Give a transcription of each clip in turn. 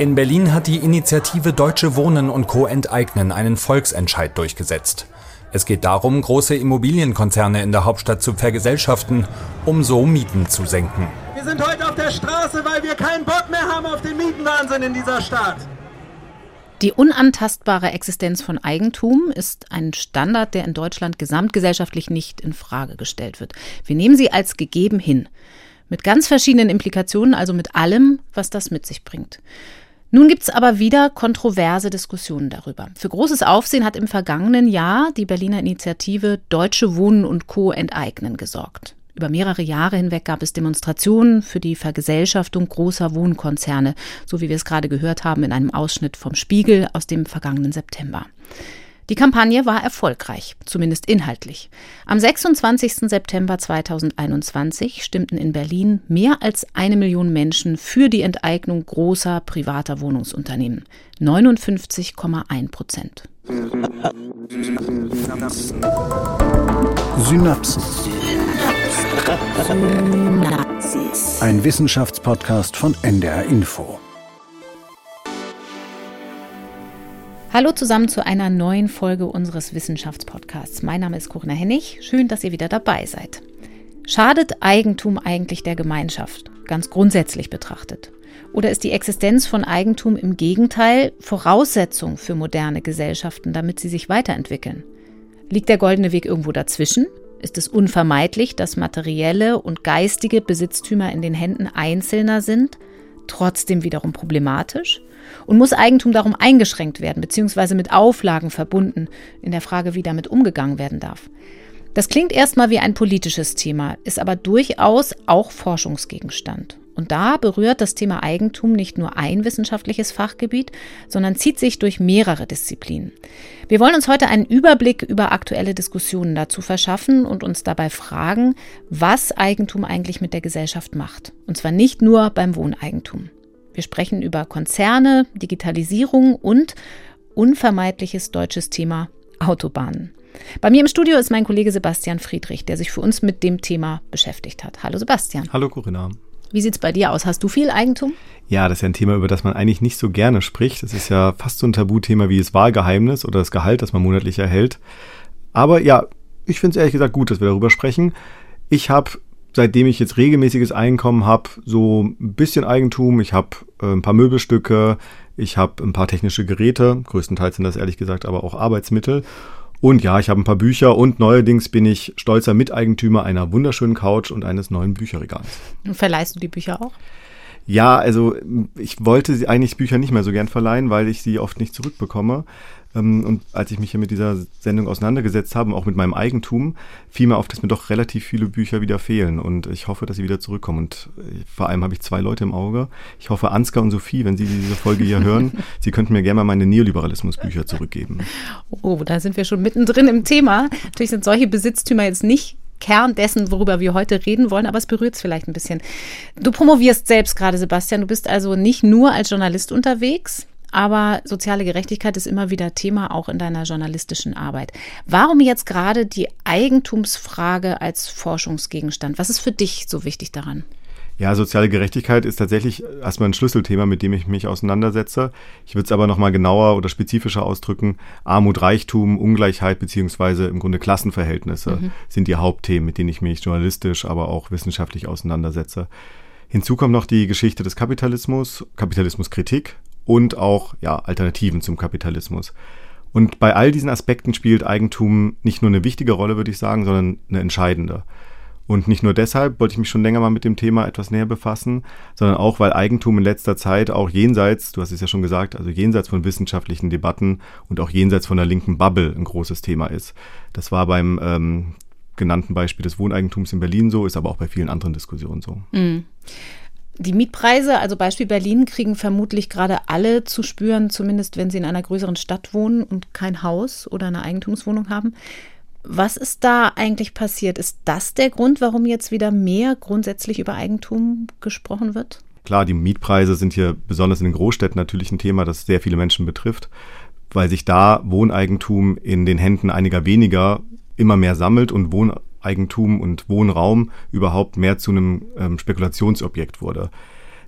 In Berlin hat die Initiative Deutsche Wohnen und Co. enteignen einen Volksentscheid durchgesetzt. Es geht darum, große Immobilienkonzerne in der Hauptstadt zu vergesellschaften, um so Mieten zu senken. Wir sind heute auf der Straße, weil wir keinen Bock mehr haben auf den Mietenwahnsinn in dieser Stadt. Die unantastbare Existenz von Eigentum ist ein Standard, der in Deutschland gesamtgesellschaftlich nicht in Frage gestellt wird. Wir nehmen sie als gegeben hin. Mit ganz verschiedenen Implikationen, also mit allem, was das mit sich bringt. Nun gibt es aber wieder kontroverse Diskussionen darüber. Für großes Aufsehen hat im vergangenen Jahr die Berliner Initiative Deutsche Wohnen und Co. enteignen gesorgt. Über mehrere Jahre hinweg gab es Demonstrationen für die Vergesellschaftung großer Wohnkonzerne, so wie wir es gerade gehört haben in einem Ausschnitt vom Spiegel aus dem vergangenen September. Die Kampagne war erfolgreich, zumindest inhaltlich. Am 26. September 2021 stimmten in Berlin mehr als eine Million Menschen für die Enteignung großer privater Wohnungsunternehmen. 59,1 Prozent. Synapsen. Ein Wissenschaftspodcast von NDR Info. Hallo zusammen zu einer neuen Folge unseres Wissenschaftspodcasts. Mein Name ist Corinna Hennig. Schön, dass ihr wieder dabei seid. Schadet Eigentum eigentlich der Gemeinschaft, ganz grundsätzlich betrachtet? Oder ist die Existenz von Eigentum im Gegenteil Voraussetzung für moderne Gesellschaften, damit sie sich weiterentwickeln? Liegt der goldene Weg irgendwo dazwischen? Ist es unvermeidlich, dass materielle und geistige Besitztümer in den Händen Einzelner sind, trotzdem wiederum problematisch? Und muss Eigentum darum eingeschränkt werden, beziehungsweise mit Auflagen verbunden, in der Frage, wie damit umgegangen werden darf? Das klingt erstmal wie ein politisches Thema, ist aber durchaus auch Forschungsgegenstand. Und da berührt das Thema Eigentum nicht nur ein wissenschaftliches Fachgebiet, sondern zieht sich durch mehrere Disziplinen. Wir wollen uns heute einen Überblick über aktuelle Diskussionen dazu verschaffen und uns dabei fragen, was Eigentum eigentlich mit der Gesellschaft macht. Und zwar nicht nur beim Wohneigentum. Wir sprechen über Konzerne, Digitalisierung und unvermeidliches deutsches Thema Autobahnen. Bei mir im Studio ist mein Kollege Sebastian Friedrich, der sich für uns mit dem Thema beschäftigt hat. Hallo Sebastian. Hallo Corinna. Wie sieht es bei dir aus? Hast du viel Eigentum? Ja, das ist ja ein Thema, über das man eigentlich nicht so gerne spricht. Das ist ja fast so ein Tabuthema wie das Wahlgeheimnis oder das Gehalt, das man monatlich erhält. Aber ja, ich finde es ehrlich gesagt gut, dass wir darüber sprechen. Ich habe, seitdem ich jetzt regelmäßiges Einkommen habe, so ein bisschen Eigentum. Ich habe äh, ein paar Möbelstücke, ich habe ein paar technische Geräte. Größtenteils sind das ehrlich gesagt aber auch Arbeitsmittel. Und ja, ich habe ein paar Bücher und neuerdings bin ich stolzer Miteigentümer einer wunderschönen Couch und eines neuen Bücherregals. Und verleihst du die Bücher auch? Ja, also ich wollte sie eigentlich Bücher nicht mehr so gern verleihen, weil ich sie oft nicht zurückbekomme. Ähm, und als ich mich hier mit dieser Sendung auseinandergesetzt habe, auch mit meinem Eigentum, fiel mir auf, dass mir doch relativ viele Bücher wieder fehlen. Und ich hoffe, dass sie wieder zurückkommen. Und äh, vor allem habe ich zwei Leute im Auge. Ich hoffe, Ansgar und Sophie, wenn Sie diese Folge hier hören, Sie könnten mir gerne mal meine Neoliberalismusbücher zurückgeben. Oh, da sind wir schon mittendrin im Thema. Natürlich sind solche Besitztümer jetzt nicht Kern dessen, worüber wir heute reden wollen, aber es berührt es vielleicht ein bisschen. Du promovierst selbst gerade, Sebastian. Du bist also nicht nur als Journalist unterwegs, aber soziale Gerechtigkeit ist immer wieder Thema auch in deiner journalistischen Arbeit. Warum jetzt gerade die Eigentumsfrage als Forschungsgegenstand? Was ist für dich so wichtig daran? Ja, soziale Gerechtigkeit ist tatsächlich erstmal ein Schlüsselthema, mit dem ich mich auseinandersetze. Ich würde es aber nochmal genauer oder spezifischer ausdrücken. Armut, Reichtum, Ungleichheit beziehungsweise im Grunde Klassenverhältnisse mhm. sind die Hauptthemen, mit denen ich mich journalistisch, aber auch wissenschaftlich auseinandersetze. Hinzu kommt noch die Geschichte des Kapitalismus, Kapitalismuskritik und auch ja, Alternativen zum Kapitalismus. Und bei all diesen Aspekten spielt Eigentum nicht nur eine wichtige Rolle, würde ich sagen, sondern eine entscheidende. Und nicht nur deshalb wollte ich mich schon länger mal mit dem Thema etwas näher befassen, sondern auch, weil Eigentum in letzter Zeit auch jenseits, du hast es ja schon gesagt, also jenseits von wissenschaftlichen Debatten und auch jenseits von der linken Bubble ein großes Thema ist. Das war beim ähm, genannten Beispiel des Wohneigentums in Berlin so, ist aber auch bei vielen anderen Diskussionen so. Mhm. Die Mietpreise, also Beispiel Berlin, kriegen vermutlich gerade alle zu spüren, zumindest wenn sie in einer größeren Stadt wohnen und kein Haus oder eine Eigentumswohnung haben. Was ist da eigentlich passiert? Ist das der Grund, warum jetzt wieder mehr grundsätzlich über Eigentum gesprochen wird? Klar, die Mietpreise sind hier besonders in den Großstädten natürlich ein Thema, das sehr viele Menschen betrifft, weil sich da Wohneigentum in den Händen einiger weniger immer mehr sammelt und Wohneigentum und Wohnraum überhaupt mehr zu einem ähm, Spekulationsobjekt wurde.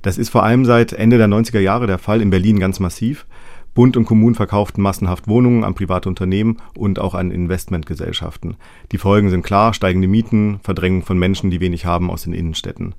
Das ist vor allem seit Ende der 90er Jahre der Fall, in Berlin ganz massiv. Bund und Kommunen verkauften massenhaft Wohnungen an private Unternehmen und auch an Investmentgesellschaften. Die Folgen sind klar, steigende Mieten, Verdrängung von Menschen, die wenig haben aus den Innenstädten.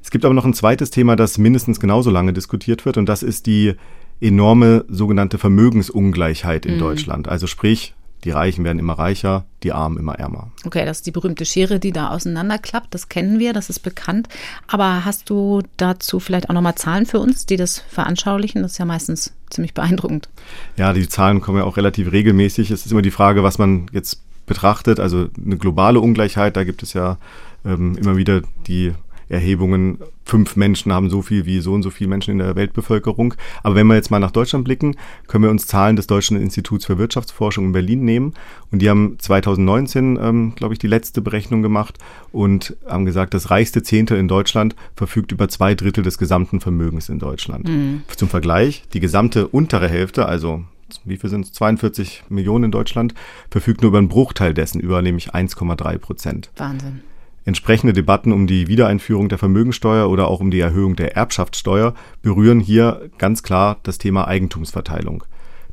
Es gibt aber noch ein zweites Thema, das mindestens genauso lange diskutiert wird, und das ist die enorme sogenannte Vermögensungleichheit in mhm. Deutschland. Also sprich, die Reichen werden immer reicher, die Armen immer ärmer. Okay, das ist die berühmte Schere, die da auseinanderklappt. Das kennen wir, das ist bekannt. Aber hast du dazu vielleicht auch nochmal Zahlen für uns, die das veranschaulichen? Das ist ja meistens ziemlich beeindruckend. Ja, die Zahlen kommen ja auch relativ regelmäßig. Es ist immer die Frage, was man jetzt betrachtet. Also eine globale Ungleichheit, da gibt es ja ähm, immer wieder die Erhebungen, fünf Menschen haben so viel wie so und so viele Menschen in der Weltbevölkerung. Aber wenn wir jetzt mal nach Deutschland blicken, können wir uns Zahlen des Deutschen Instituts für Wirtschaftsforschung in Berlin nehmen. Und die haben 2019, ähm, glaube ich, die letzte Berechnung gemacht und haben gesagt, das reichste Zehntel in Deutschland verfügt über zwei Drittel des gesamten Vermögens in Deutschland. Mhm. Zum Vergleich, die gesamte untere Hälfte, also wie viel sind es? 42 Millionen in Deutschland, verfügt nur über einen Bruchteil dessen, über nämlich 1,3 Prozent. Wahnsinn. Entsprechende Debatten um die Wiedereinführung der Vermögensteuer oder auch um die Erhöhung der Erbschaftssteuer berühren hier ganz klar das Thema Eigentumsverteilung.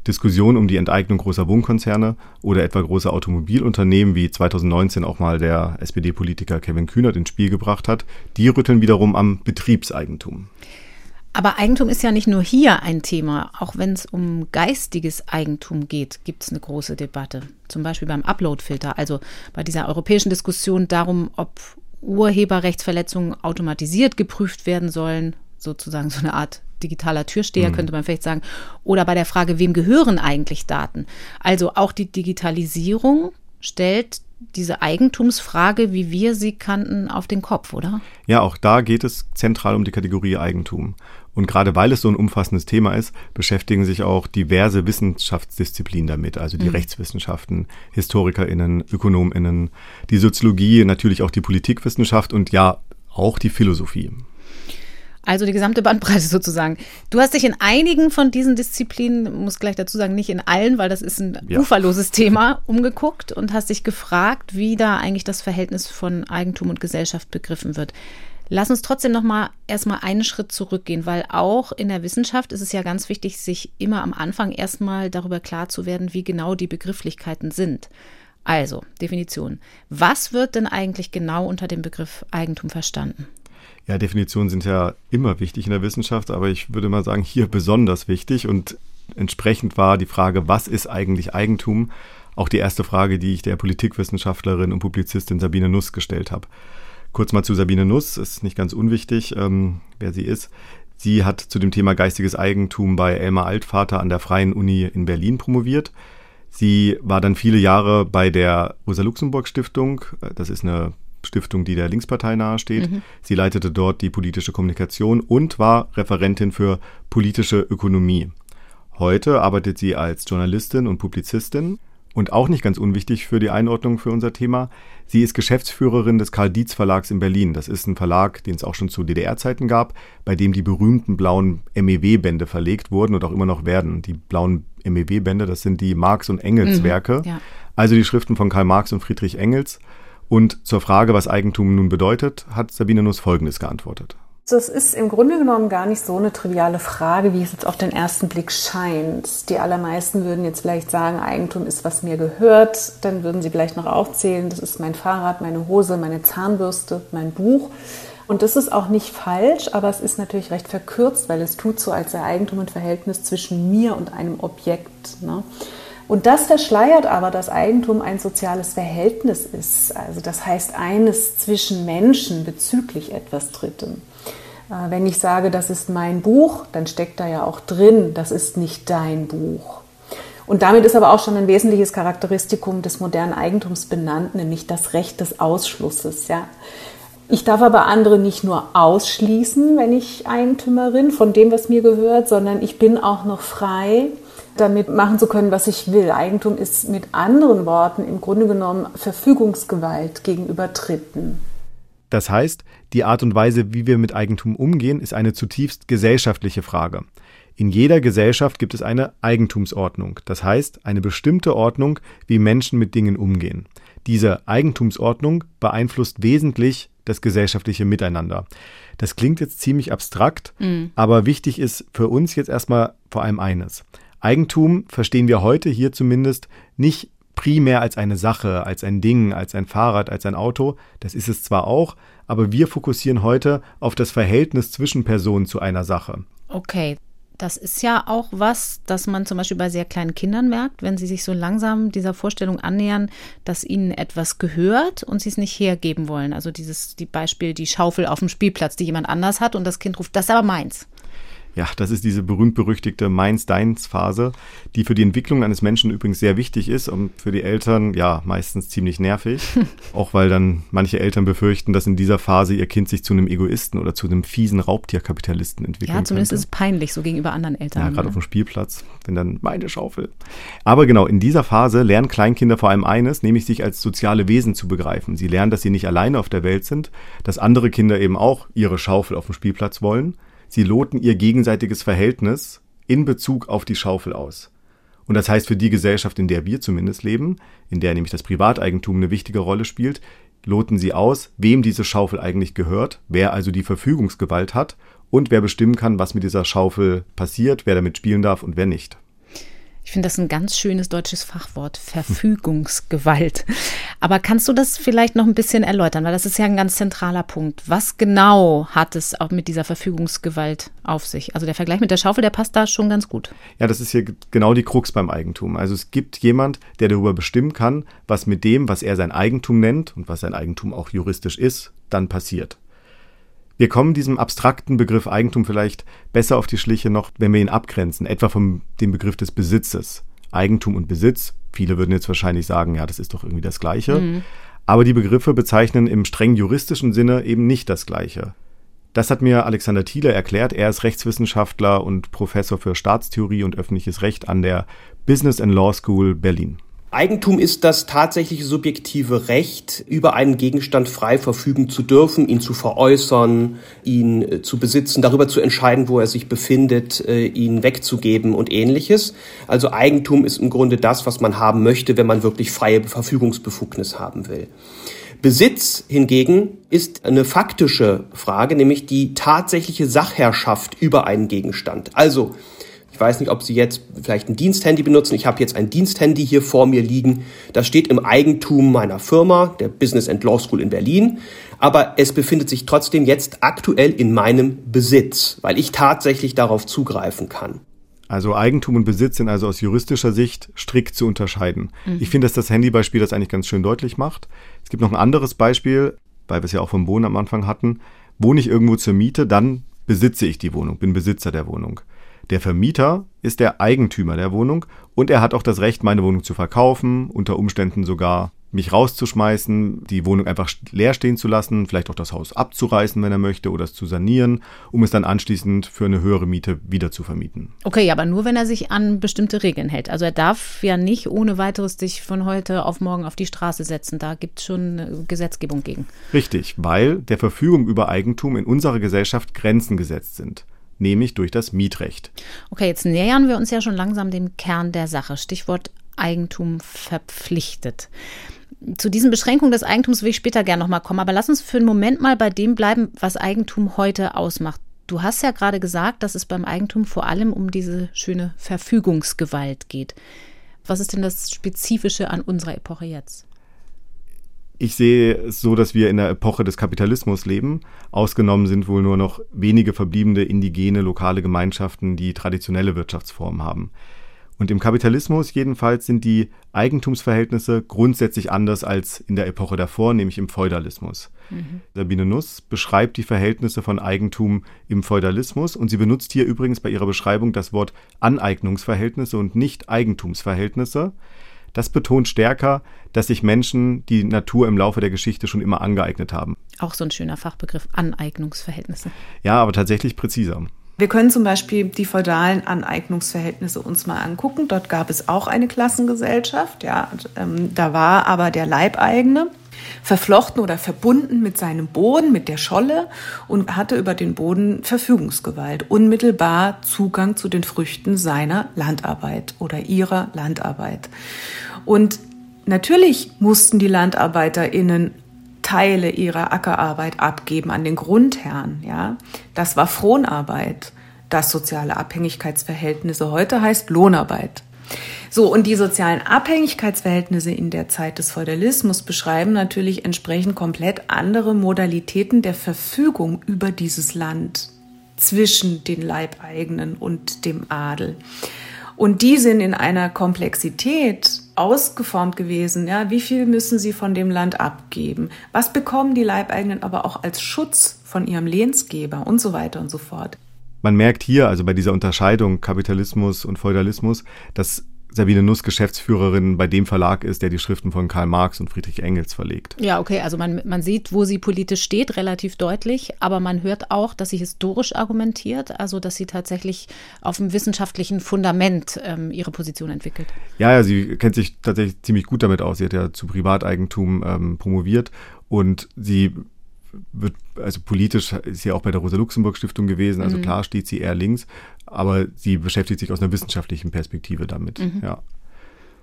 Diskussionen um die Enteignung großer Wohnkonzerne oder etwa großer Automobilunternehmen, wie 2019 auch mal der SPD-Politiker Kevin Kühnert ins Spiel gebracht hat, die rütteln wiederum am Betriebseigentum. Aber Eigentum ist ja nicht nur hier ein Thema. Auch wenn es um geistiges Eigentum geht, gibt es eine große Debatte. Zum Beispiel beim Uploadfilter, also bei dieser europäischen Diskussion darum, ob Urheberrechtsverletzungen automatisiert geprüft werden sollen, sozusagen so eine Art digitaler Türsteher, mhm. könnte man vielleicht sagen. Oder bei der Frage, wem gehören eigentlich Daten? Also auch die Digitalisierung stellt diese Eigentumsfrage, wie wir sie kannten, auf den Kopf, oder? Ja, auch da geht es zentral um die Kategorie Eigentum. Und gerade weil es so ein umfassendes Thema ist, beschäftigen sich auch diverse Wissenschaftsdisziplinen damit, also die mhm. Rechtswissenschaften, HistorikerInnen, ÖkonomInnen, die Soziologie, natürlich auch die Politikwissenschaft und ja, auch die Philosophie. Also die gesamte Bandbreite sozusagen. Du hast dich in einigen von diesen Disziplinen, muss gleich dazu sagen, nicht in allen, weil das ist ein ja. uferloses Thema, umgeguckt und hast dich gefragt, wie da eigentlich das Verhältnis von Eigentum und Gesellschaft begriffen wird. Lass uns trotzdem noch mal erstmal einen Schritt zurückgehen, weil auch in der Wissenschaft ist es ja ganz wichtig, sich immer am Anfang erstmal darüber klar zu werden, wie genau die Begrifflichkeiten sind. Also, Definition. Was wird denn eigentlich genau unter dem Begriff Eigentum verstanden? Ja, Definitionen sind ja immer wichtig in der Wissenschaft, aber ich würde mal sagen, hier besonders wichtig. Und entsprechend war die Frage, was ist eigentlich Eigentum, auch die erste Frage, die ich der Politikwissenschaftlerin und Publizistin Sabine Nuss gestellt habe. Kurz mal zu Sabine Nuss, ist nicht ganz unwichtig, ähm, wer sie ist. Sie hat zu dem Thema geistiges Eigentum bei Elmar Altvater an der Freien Uni in Berlin promoviert. Sie war dann viele Jahre bei der Rosa-Luxemburg-Stiftung. Das ist eine Stiftung, die der Linkspartei nahesteht. Mhm. Sie leitete dort die politische Kommunikation und war Referentin für politische Ökonomie. Heute arbeitet sie als Journalistin und Publizistin und auch nicht ganz unwichtig für die Einordnung für unser Thema. Sie ist Geschäftsführerin des Karl Dietz Verlags in Berlin. Das ist ein Verlag, den es auch schon zu DDR-Zeiten gab, bei dem die berühmten blauen MEW-Bände verlegt wurden und auch immer noch werden. Die blauen MEW-Bände, das sind die Marx- und Engels-Werke. Mhm, ja. Also die Schriften von Karl Marx und Friedrich Engels. Und zur Frage, was Eigentum nun bedeutet, hat Sabine Nuss Folgendes geantwortet. Das ist im Grunde genommen gar nicht so eine triviale Frage, wie es jetzt auf den ersten Blick scheint. Die allermeisten würden jetzt vielleicht sagen, Eigentum ist, was mir gehört. Dann würden sie vielleicht noch aufzählen, das ist mein Fahrrad, meine Hose, meine Zahnbürste, mein Buch. Und das ist auch nicht falsch, aber es ist natürlich recht verkürzt, weil es tut so, als sei Eigentum ein Verhältnis zwischen mir und einem Objekt. Ne? Und das verschleiert aber, dass Eigentum ein soziales Verhältnis ist. Also das heißt eines zwischen Menschen bezüglich etwas Drittem. Äh, wenn ich sage, das ist mein Buch, dann steckt da ja auch drin, das ist nicht dein Buch. Und damit ist aber auch schon ein wesentliches Charakteristikum des modernen Eigentums benannt, nämlich das Recht des Ausschlusses. Ja. Ich darf aber andere nicht nur ausschließen, wenn ich Eigentümerin von dem, was mir gehört, sondern ich bin auch noch frei, damit machen zu können, was ich will. Eigentum ist mit anderen Worten im Grunde genommen Verfügungsgewalt gegenüber Dritten. Das heißt, die Art und Weise, wie wir mit Eigentum umgehen, ist eine zutiefst gesellschaftliche Frage. In jeder Gesellschaft gibt es eine Eigentumsordnung, das heißt eine bestimmte Ordnung, wie Menschen mit Dingen umgehen. Diese Eigentumsordnung beeinflusst wesentlich das gesellschaftliche Miteinander. Das klingt jetzt ziemlich abstrakt, mhm. aber wichtig ist für uns jetzt erstmal vor allem eines. Eigentum verstehen wir heute hier zumindest nicht primär als eine Sache, als ein Ding, als ein Fahrrad, als ein Auto. Das ist es zwar auch, aber wir fokussieren heute auf das Verhältnis zwischen Personen zu einer Sache. Okay, das ist ja auch was, das man zum Beispiel bei sehr kleinen Kindern merkt, wenn sie sich so langsam dieser Vorstellung annähern, dass ihnen etwas gehört und sie es nicht hergeben wollen. Also dieses die Beispiel, die Schaufel auf dem Spielplatz, die jemand anders hat und das Kind ruft, das ist aber meins. Ja, das ist diese berühmt-berüchtigte Meins-Deins-Phase, die für die Entwicklung eines Menschen übrigens sehr wichtig ist und für die Eltern ja meistens ziemlich nervig. auch weil dann manche Eltern befürchten, dass in dieser Phase ihr Kind sich zu einem Egoisten oder zu einem fiesen Raubtierkapitalisten entwickelt. Ja, zumindest könnte. ist es peinlich so gegenüber anderen Eltern. Ja, gerade ne? auf dem Spielplatz, wenn dann meine Schaufel. Aber genau, in dieser Phase lernen Kleinkinder vor allem eines, nämlich sich als soziale Wesen zu begreifen. Sie lernen, dass sie nicht alleine auf der Welt sind, dass andere Kinder eben auch ihre Schaufel auf dem Spielplatz wollen Sie loten ihr gegenseitiges Verhältnis in Bezug auf die Schaufel aus. Und das heißt für die Gesellschaft, in der wir zumindest leben, in der nämlich das Privateigentum eine wichtige Rolle spielt, loten sie aus, wem diese Schaufel eigentlich gehört, wer also die Verfügungsgewalt hat und wer bestimmen kann, was mit dieser Schaufel passiert, wer damit spielen darf und wer nicht. Ich finde das ein ganz schönes deutsches Fachwort, Verfügungsgewalt. Aber kannst du das vielleicht noch ein bisschen erläutern, weil das ist ja ein ganz zentraler Punkt. Was genau hat es auch mit dieser Verfügungsgewalt auf sich? Also der Vergleich mit der Schaufel, der passt da schon ganz gut. Ja, das ist hier genau die Krux beim Eigentum. Also es gibt jemand, der darüber bestimmen kann, was mit dem, was er sein Eigentum nennt und was sein Eigentum auch juristisch ist, dann passiert. Wir kommen diesem abstrakten Begriff Eigentum vielleicht besser auf die Schliche noch, wenn wir ihn abgrenzen, etwa vom dem Begriff des Besitzes. Eigentum und Besitz, viele würden jetzt wahrscheinlich sagen, ja, das ist doch irgendwie das Gleiche. Mhm. Aber die Begriffe bezeichnen im streng juristischen Sinne eben nicht das Gleiche. Das hat mir Alexander Thiele erklärt. Er ist Rechtswissenschaftler und Professor für Staatstheorie und öffentliches Recht an der Business and Law School Berlin. Eigentum ist das tatsächliche subjektive Recht, über einen Gegenstand frei verfügen zu dürfen, ihn zu veräußern, ihn äh, zu besitzen, darüber zu entscheiden, wo er sich befindet, äh, ihn wegzugeben und ähnliches. Also Eigentum ist im Grunde das, was man haben möchte, wenn man wirklich freie Verfügungsbefugnis haben will. Besitz hingegen ist eine faktische Frage, nämlich die tatsächliche Sachherrschaft über einen Gegenstand. Also ich weiß nicht, ob Sie jetzt vielleicht ein Diensthandy benutzen. Ich habe jetzt ein Diensthandy hier vor mir liegen. Das steht im Eigentum meiner Firma, der Business and Law School in Berlin. Aber es befindet sich trotzdem jetzt aktuell in meinem Besitz, weil ich tatsächlich darauf zugreifen kann. Also Eigentum und Besitz sind also aus juristischer Sicht strikt zu unterscheiden. Mhm. Ich finde, dass das Handybeispiel das eigentlich ganz schön deutlich macht. Es gibt noch ein anderes Beispiel, weil wir es ja auch vom Wohnen am Anfang hatten. Wohne ich irgendwo zur Miete, dann besitze ich die Wohnung, bin Besitzer der Wohnung. Der Vermieter ist der Eigentümer der Wohnung und er hat auch das Recht, meine Wohnung zu verkaufen, unter Umständen sogar mich rauszuschmeißen, die Wohnung einfach leer stehen zu lassen, vielleicht auch das Haus abzureißen, wenn er möchte, oder es zu sanieren, um es dann anschließend für eine höhere Miete wieder zu vermieten. Okay, aber nur wenn er sich an bestimmte Regeln hält. Also er darf ja nicht ohne weiteres sich von heute auf morgen auf die Straße setzen. Da gibt es schon Gesetzgebung gegen. Richtig, weil der Verfügung über Eigentum in unserer Gesellschaft Grenzen gesetzt sind nämlich durch das Mietrecht. Okay, jetzt nähern wir uns ja schon langsam dem Kern der Sache. Stichwort Eigentum verpflichtet. Zu diesen Beschränkungen des Eigentums will ich später gerne nochmal kommen, aber lass uns für einen Moment mal bei dem bleiben, was Eigentum heute ausmacht. Du hast ja gerade gesagt, dass es beim Eigentum vor allem um diese schöne Verfügungsgewalt geht. Was ist denn das Spezifische an unserer Epoche jetzt? Ich sehe es so, dass wir in der Epoche des Kapitalismus leben. Ausgenommen sind wohl nur noch wenige verbliebene indigene lokale Gemeinschaften, die traditionelle Wirtschaftsformen haben. Und im Kapitalismus jedenfalls sind die Eigentumsverhältnisse grundsätzlich anders als in der Epoche davor, nämlich im Feudalismus. Mhm. Sabine Nuss beschreibt die Verhältnisse von Eigentum im Feudalismus und sie benutzt hier übrigens bei ihrer Beschreibung das Wort Aneignungsverhältnisse und nicht Eigentumsverhältnisse. Das betont stärker, dass sich Menschen die Natur im Laufe der Geschichte schon immer angeeignet haben. Auch so ein schöner Fachbegriff, Aneignungsverhältnisse. Ja, aber tatsächlich präziser. Wir können zum Beispiel die feudalen Aneignungsverhältnisse uns mal angucken. Dort gab es auch eine Klassengesellschaft. Ja, ähm, da war aber der Leibeigene verflochten oder verbunden mit seinem Boden, mit der Scholle und hatte über den Boden Verfügungsgewalt, unmittelbar Zugang zu den Früchten seiner Landarbeit oder ihrer Landarbeit. Und natürlich mussten die LandarbeiterInnen Teile ihrer Ackerarbeit abgeben an den Grundherrn. Ja, das war Fronarbeit. Das soziale Abhängigkeitsverhältnisse heute heißt Lohnarbeit. So, und die sozialen Abhängigkeitsverhältnisse in der Zeit des Feudalismus beschreiben natürlich entsprechend komplett andere Modalitäten der Verfügung über dieses Land zwischen den Leibeigenen und dem Adel. Und die sind in einer Komplexität ausgeformt gewesen. Ja, wie viel müssen sie von dem Land abgeben? Was bekommen die Leibeigenen aber auch als Schutz von ihrem Lehnsgeber und so weiter und so fort? Man merkt hier, also bei dieser Unterscheidung Kapitalismus und Feudalismus, dass Sabine Nuss Geschäftsführerin bei dem Verlag ist, der die Schriften von Karl Marx und Friedrich Engels verlegt. Ja, okay, also man, man sieht, wo sie politisch steht, relativ deutlich, aber man hört auch, dass sie historisch argumentiert, also dass sie tatsächlich auf einem wissenschaftlichen Fundament ähm, ihre Position entwickelt. Ja, ja, sie kennt sich tatsächlich ziemlich gut damit aus. Sie hat ja zu Privateigentum ähm, promoviert und sie wird, also politisch ist sie auch bei der Rosa-Luxemburg-Stiftung gewesen, also mhm. klar steht sie eher links, aber sie beschäftigt sich aus einer wissenschaftlichen Perspektive damit, mhm. ja.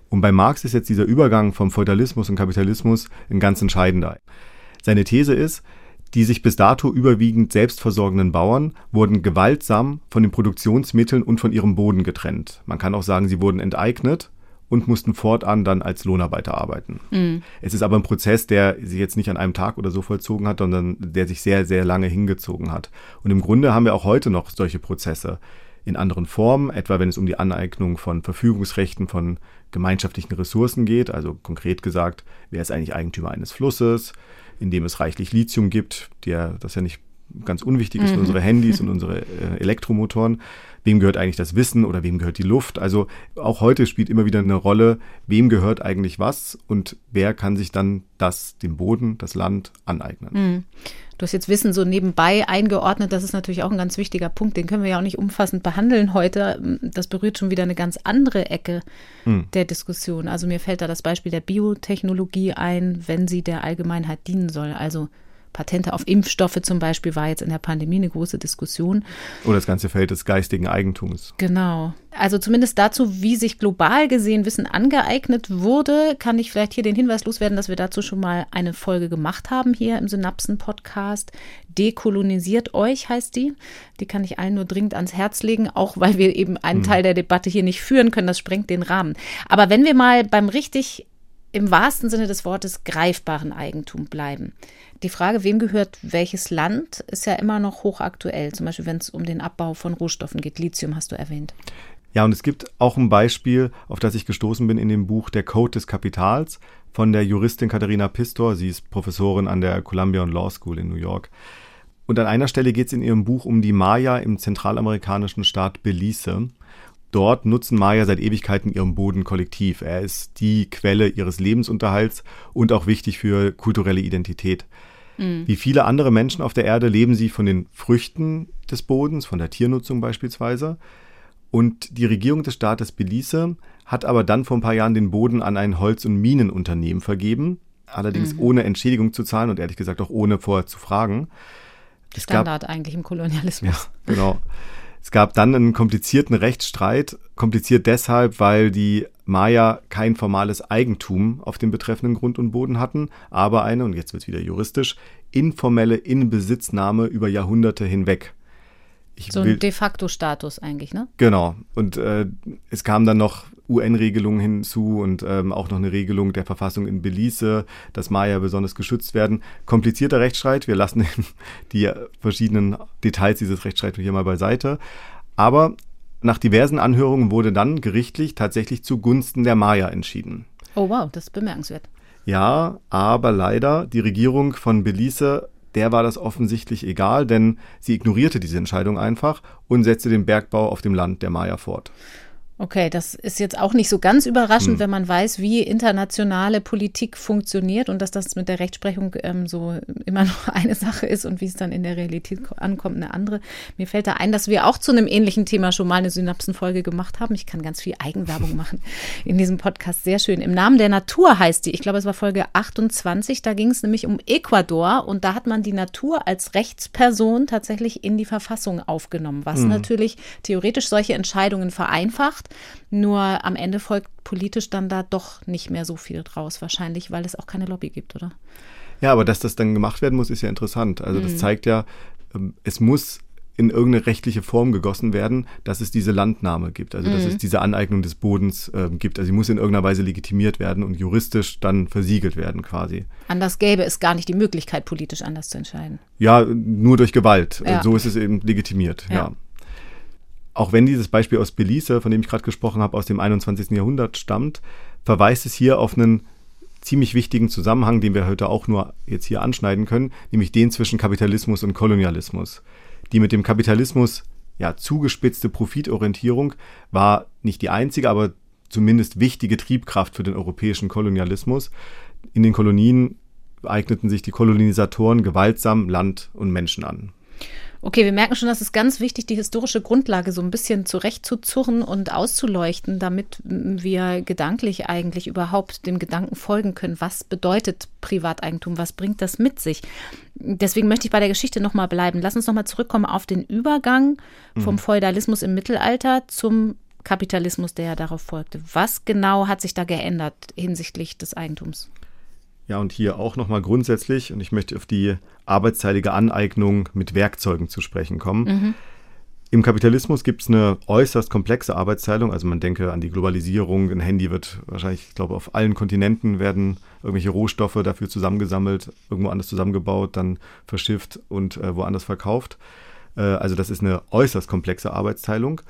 Und bei Marx ist jetzt dieser Übergang vom Feudalismus und Kapitalismus ein ganz entscheidender. Seine These ist, die sich bis dato überwiegend selbstversorgenden Bauern wurden gewaltsam von den Produktionsmitteln und von ihrem Boden getrennt. Man kann auch sagen, sie wurden enteignet und mussten fortan dann als Lohnarbeiter arbeiten. Mhm. Es ist aber ein Prozess, der sich jetzt nicht an einem Tag oder so vollzogen hat, sondern der sich sehr, sehr lange hingezogen hat. Und im Grunde haben wir auch heute noch solche Prozesse in anderen Formen, etwa wenn es um die Aneignung von Verfügungsrechten von gemeinschaftlichen Ressourcen geht, also konkret gesagt, wer ist eigentlich Eigentümer eines Flusses, in dem es reichlich Lithium gibt, der das ja nicht ganz unwichtig ist für mhm. unsere Handys und unsere äh, Elektromotoren. Wem gehört eigentlich das Wissen oder wem gehört die Luft? Also auch heute spielt immer wieder eine Rolle, wem gehört eigentlich was und wer kann sich dann das, dem Boden, das Land aneignen. Mhm. Du hast jetzt Wissen so nebenbei eingeordnet. Das ist natürlich auch ein ganz wichtiger Punkt. Den können wir ja auch nicht umfassend behandeln heute. Das berührt schon wieder eine ganz andere Ecke mhm. der Diskussion. Also mir fällt da das Beispiel der Biotechnologie ein, wenn sie der Allgemeinheit dienen soll. Also Patente auf Impfstoffe zum Beispiel war jetzt in der Pandemie eine große Diskussion. Oder das ganze Feld des geistigen Eigentums. Genau. Also zumindest dazu, wie sich global gesehen Wissen angeeignet wurde, kann ich vielleicht hier den Hinweis loswerden, dass wir dazu schon mal eine Folge gemacht haben hier im Synapsen-Podcast. Dekolonisiert euch heißt die. Die kann ich allen nur dringend ans Herz legen, auch weil wir eben einen hm. Teil der Debatte hier nicht führen können. Das sprengt den Rahmen. Aber wenn wir mal beim richtig im wahrsten Sinne des Wortes greifbaren Eigentum bleiben. Die Frage, wem gehört welches Land, ist ja immer noch hochaktuell. Zum Beispiel, wenn es um den Abbau von Rohstoffen geht. Lithium hast du erwähnt. Ja, und es gibt auch ein Beispiel, auf das ich gestoßen bin in dem Buch Der Code des Kapitals von der Juristin Katharina Pistor. Sie ist Professorin an der Columbia Law School in New York. Und an einer Stelle geht es in ihrem Buch um die Maya im zentralamerikanischen Staat Belize. Dort nutzen Maya seit Ewigkeiten ihren Boden kollektiv. Er ist die Quelle ihres Lebensunterhalts und auch wichtig für kulturelle Identität. Mhm. Wie viele andere Menschen auf der Erde leben sie von den Früchten des Bodens, von der Tiernutzung beispielsweise. Und die Regierung des Staates Belize hat aber dann vor ein paar Jahren den Boden an ein Holz- und Minenunternehmen vergeben, allerdings mhm. ohne Entschädigung zu zahlen und ehrlich gesagt auch ohne vorher zu fragen. Standard gab, eigentlich im Kolonialismus. Ja, genau. Es gab dann einen komplizierten Rechtsstreit, kompliziert deshalb, weil die Maya kein formales Eigentum auf dem betreffenden Grund und Boden hatten, aber eine, und jetzt wird es wieder juristisch, informelle Inbesitznahme über Jahrhunderte hinweg. Ich so ein de facto Status eigentlich, ne? Genau. Und äh, es kam dann noch UN-Regelungen hinzu und ähm, auch noch eine Regelung der Verfassung in Belize, dass Maya besonders geschützt werden. Komplizierter Rechtsstreit. Wir lassen die verschiedenen Details dieses Rechtsstreits hier mal beiseite. Aber nach diversen Anhörungen wurde dann gerichtlich tatsächlich zugunsten der Maya entschieden. Oh wow, das ist bemerkenswert. Ja, aber leider die Regierung von Belize der war das offensichtlich egal, denn sie ignorierte diese Entscheidung einfach und setzte den Bergbau auf dem Land der Maya fort. Okay, das ist jetzt auch nicht so ganz überraschend, hm. wenn man weiß, wie internationale Politik funktioniert und dass das mit der Rechtsprechung ähm, so immer noch eine Sache ist und wie es dann in der Realität ankommt, eine andere. Mir fällt da ein, dass wir auch zu einem ähnlichen Thema schon mal eine Synapsenfolge gemacht haben. Ich kann ganz viel Eigenwerbung machen in diesem Podcast. Sehr schön. Im Namen der Natur heißt die. Ich glaube, es war Folge 28. Da ging es nämlich um Ecuador und da hat man die Natur als Rechtsperson tatsächlich in die Verfassung aufgenommen, was hm. natürlich theoretisch solche Entscheidungen vereinfacht. Nur am Ende folgt politisch dann da doch nicht mehr so viel draus, wahrscheinlich, weil es auch keine Lobby gibt, oder? Ja, aber dass das dann gemacht werden muss, ist ja interessant. Also das mhm. zeigt ja, ähm, es muss in irgendeine rechtliche Form gegossen werden, dass es diese Landnahme gibt, also dass mhm. es diese Aneignung des Bodens äh, gibt. Also sie muss in irgendeiner Weise legitimiert werden und juristisch dann versiegelt werden quasi. Anders gäbe es gar nicht die Möglichkeit, politisch anders zu entscheiden. Ja, nur durch Gewalt. Ja. So ist es eben legitimiert, ja. ja. Auch wenn dieses Beispiel aus Belize, von dem ich gerade gesprochen habe, aus dem 21. Jahrhundert stammt, verweist es hier auf einen ziemlich wichtigen Zusammenhang, den wir heute auch nur jetzt hier anschneiden können, nämlich den zwischen Kapitalismus und Kolonialismus. Die mit dem Kapitalismus ja, zugespitzte Profitorientierung war nicht die einzige, aber zumindest wichtige Triebkraft für den europäischen Kolonialismus. In den Kolonien eigneten sich die Kolonisatoren gewaltsam Land und Menschen an. Okay, wir merken schon, dass es ganz wichtig, die historische Grundlage so ein bisschen zurechtzuzurren und auszuleuchten, damit wir gedanklich eigentlich überhaupt dem Gedanken folgen können, was bedeutet Privateigentum, was bringt das mit sich. Deswegen möchte ich bei der Geschichte nochmal bleiben. Lass uns nochmal zurückkommen auf den Übergang vom mhm. Feudalismus im Mittelalter zum Kapitalismus, der ja darauf folgte. Was genau hat sich da geändert hinsichtlich des Eigentums? Ja, und hier auch nochmal grundsätzlich, und ich möchte auf die arbeitsteilige Aneignung mit Werkzeugen zu sprechen kommen. Mhm. Im Kapitalismus gibt es eine äußerst komplexe Arbeitsteilung. Also man denke an die Globalisierung. Ein Handy wird wahrscheinlich, ich glaube, auf allen Kontinenten werden irgendwelche Rohstoffe dafür zusammengesammelt, irgendwo anders zusammengebaut, dann verschifft und äh, woanders verkauft. Äh, also das ist eine äußerst komplexe Arbeitsteilung.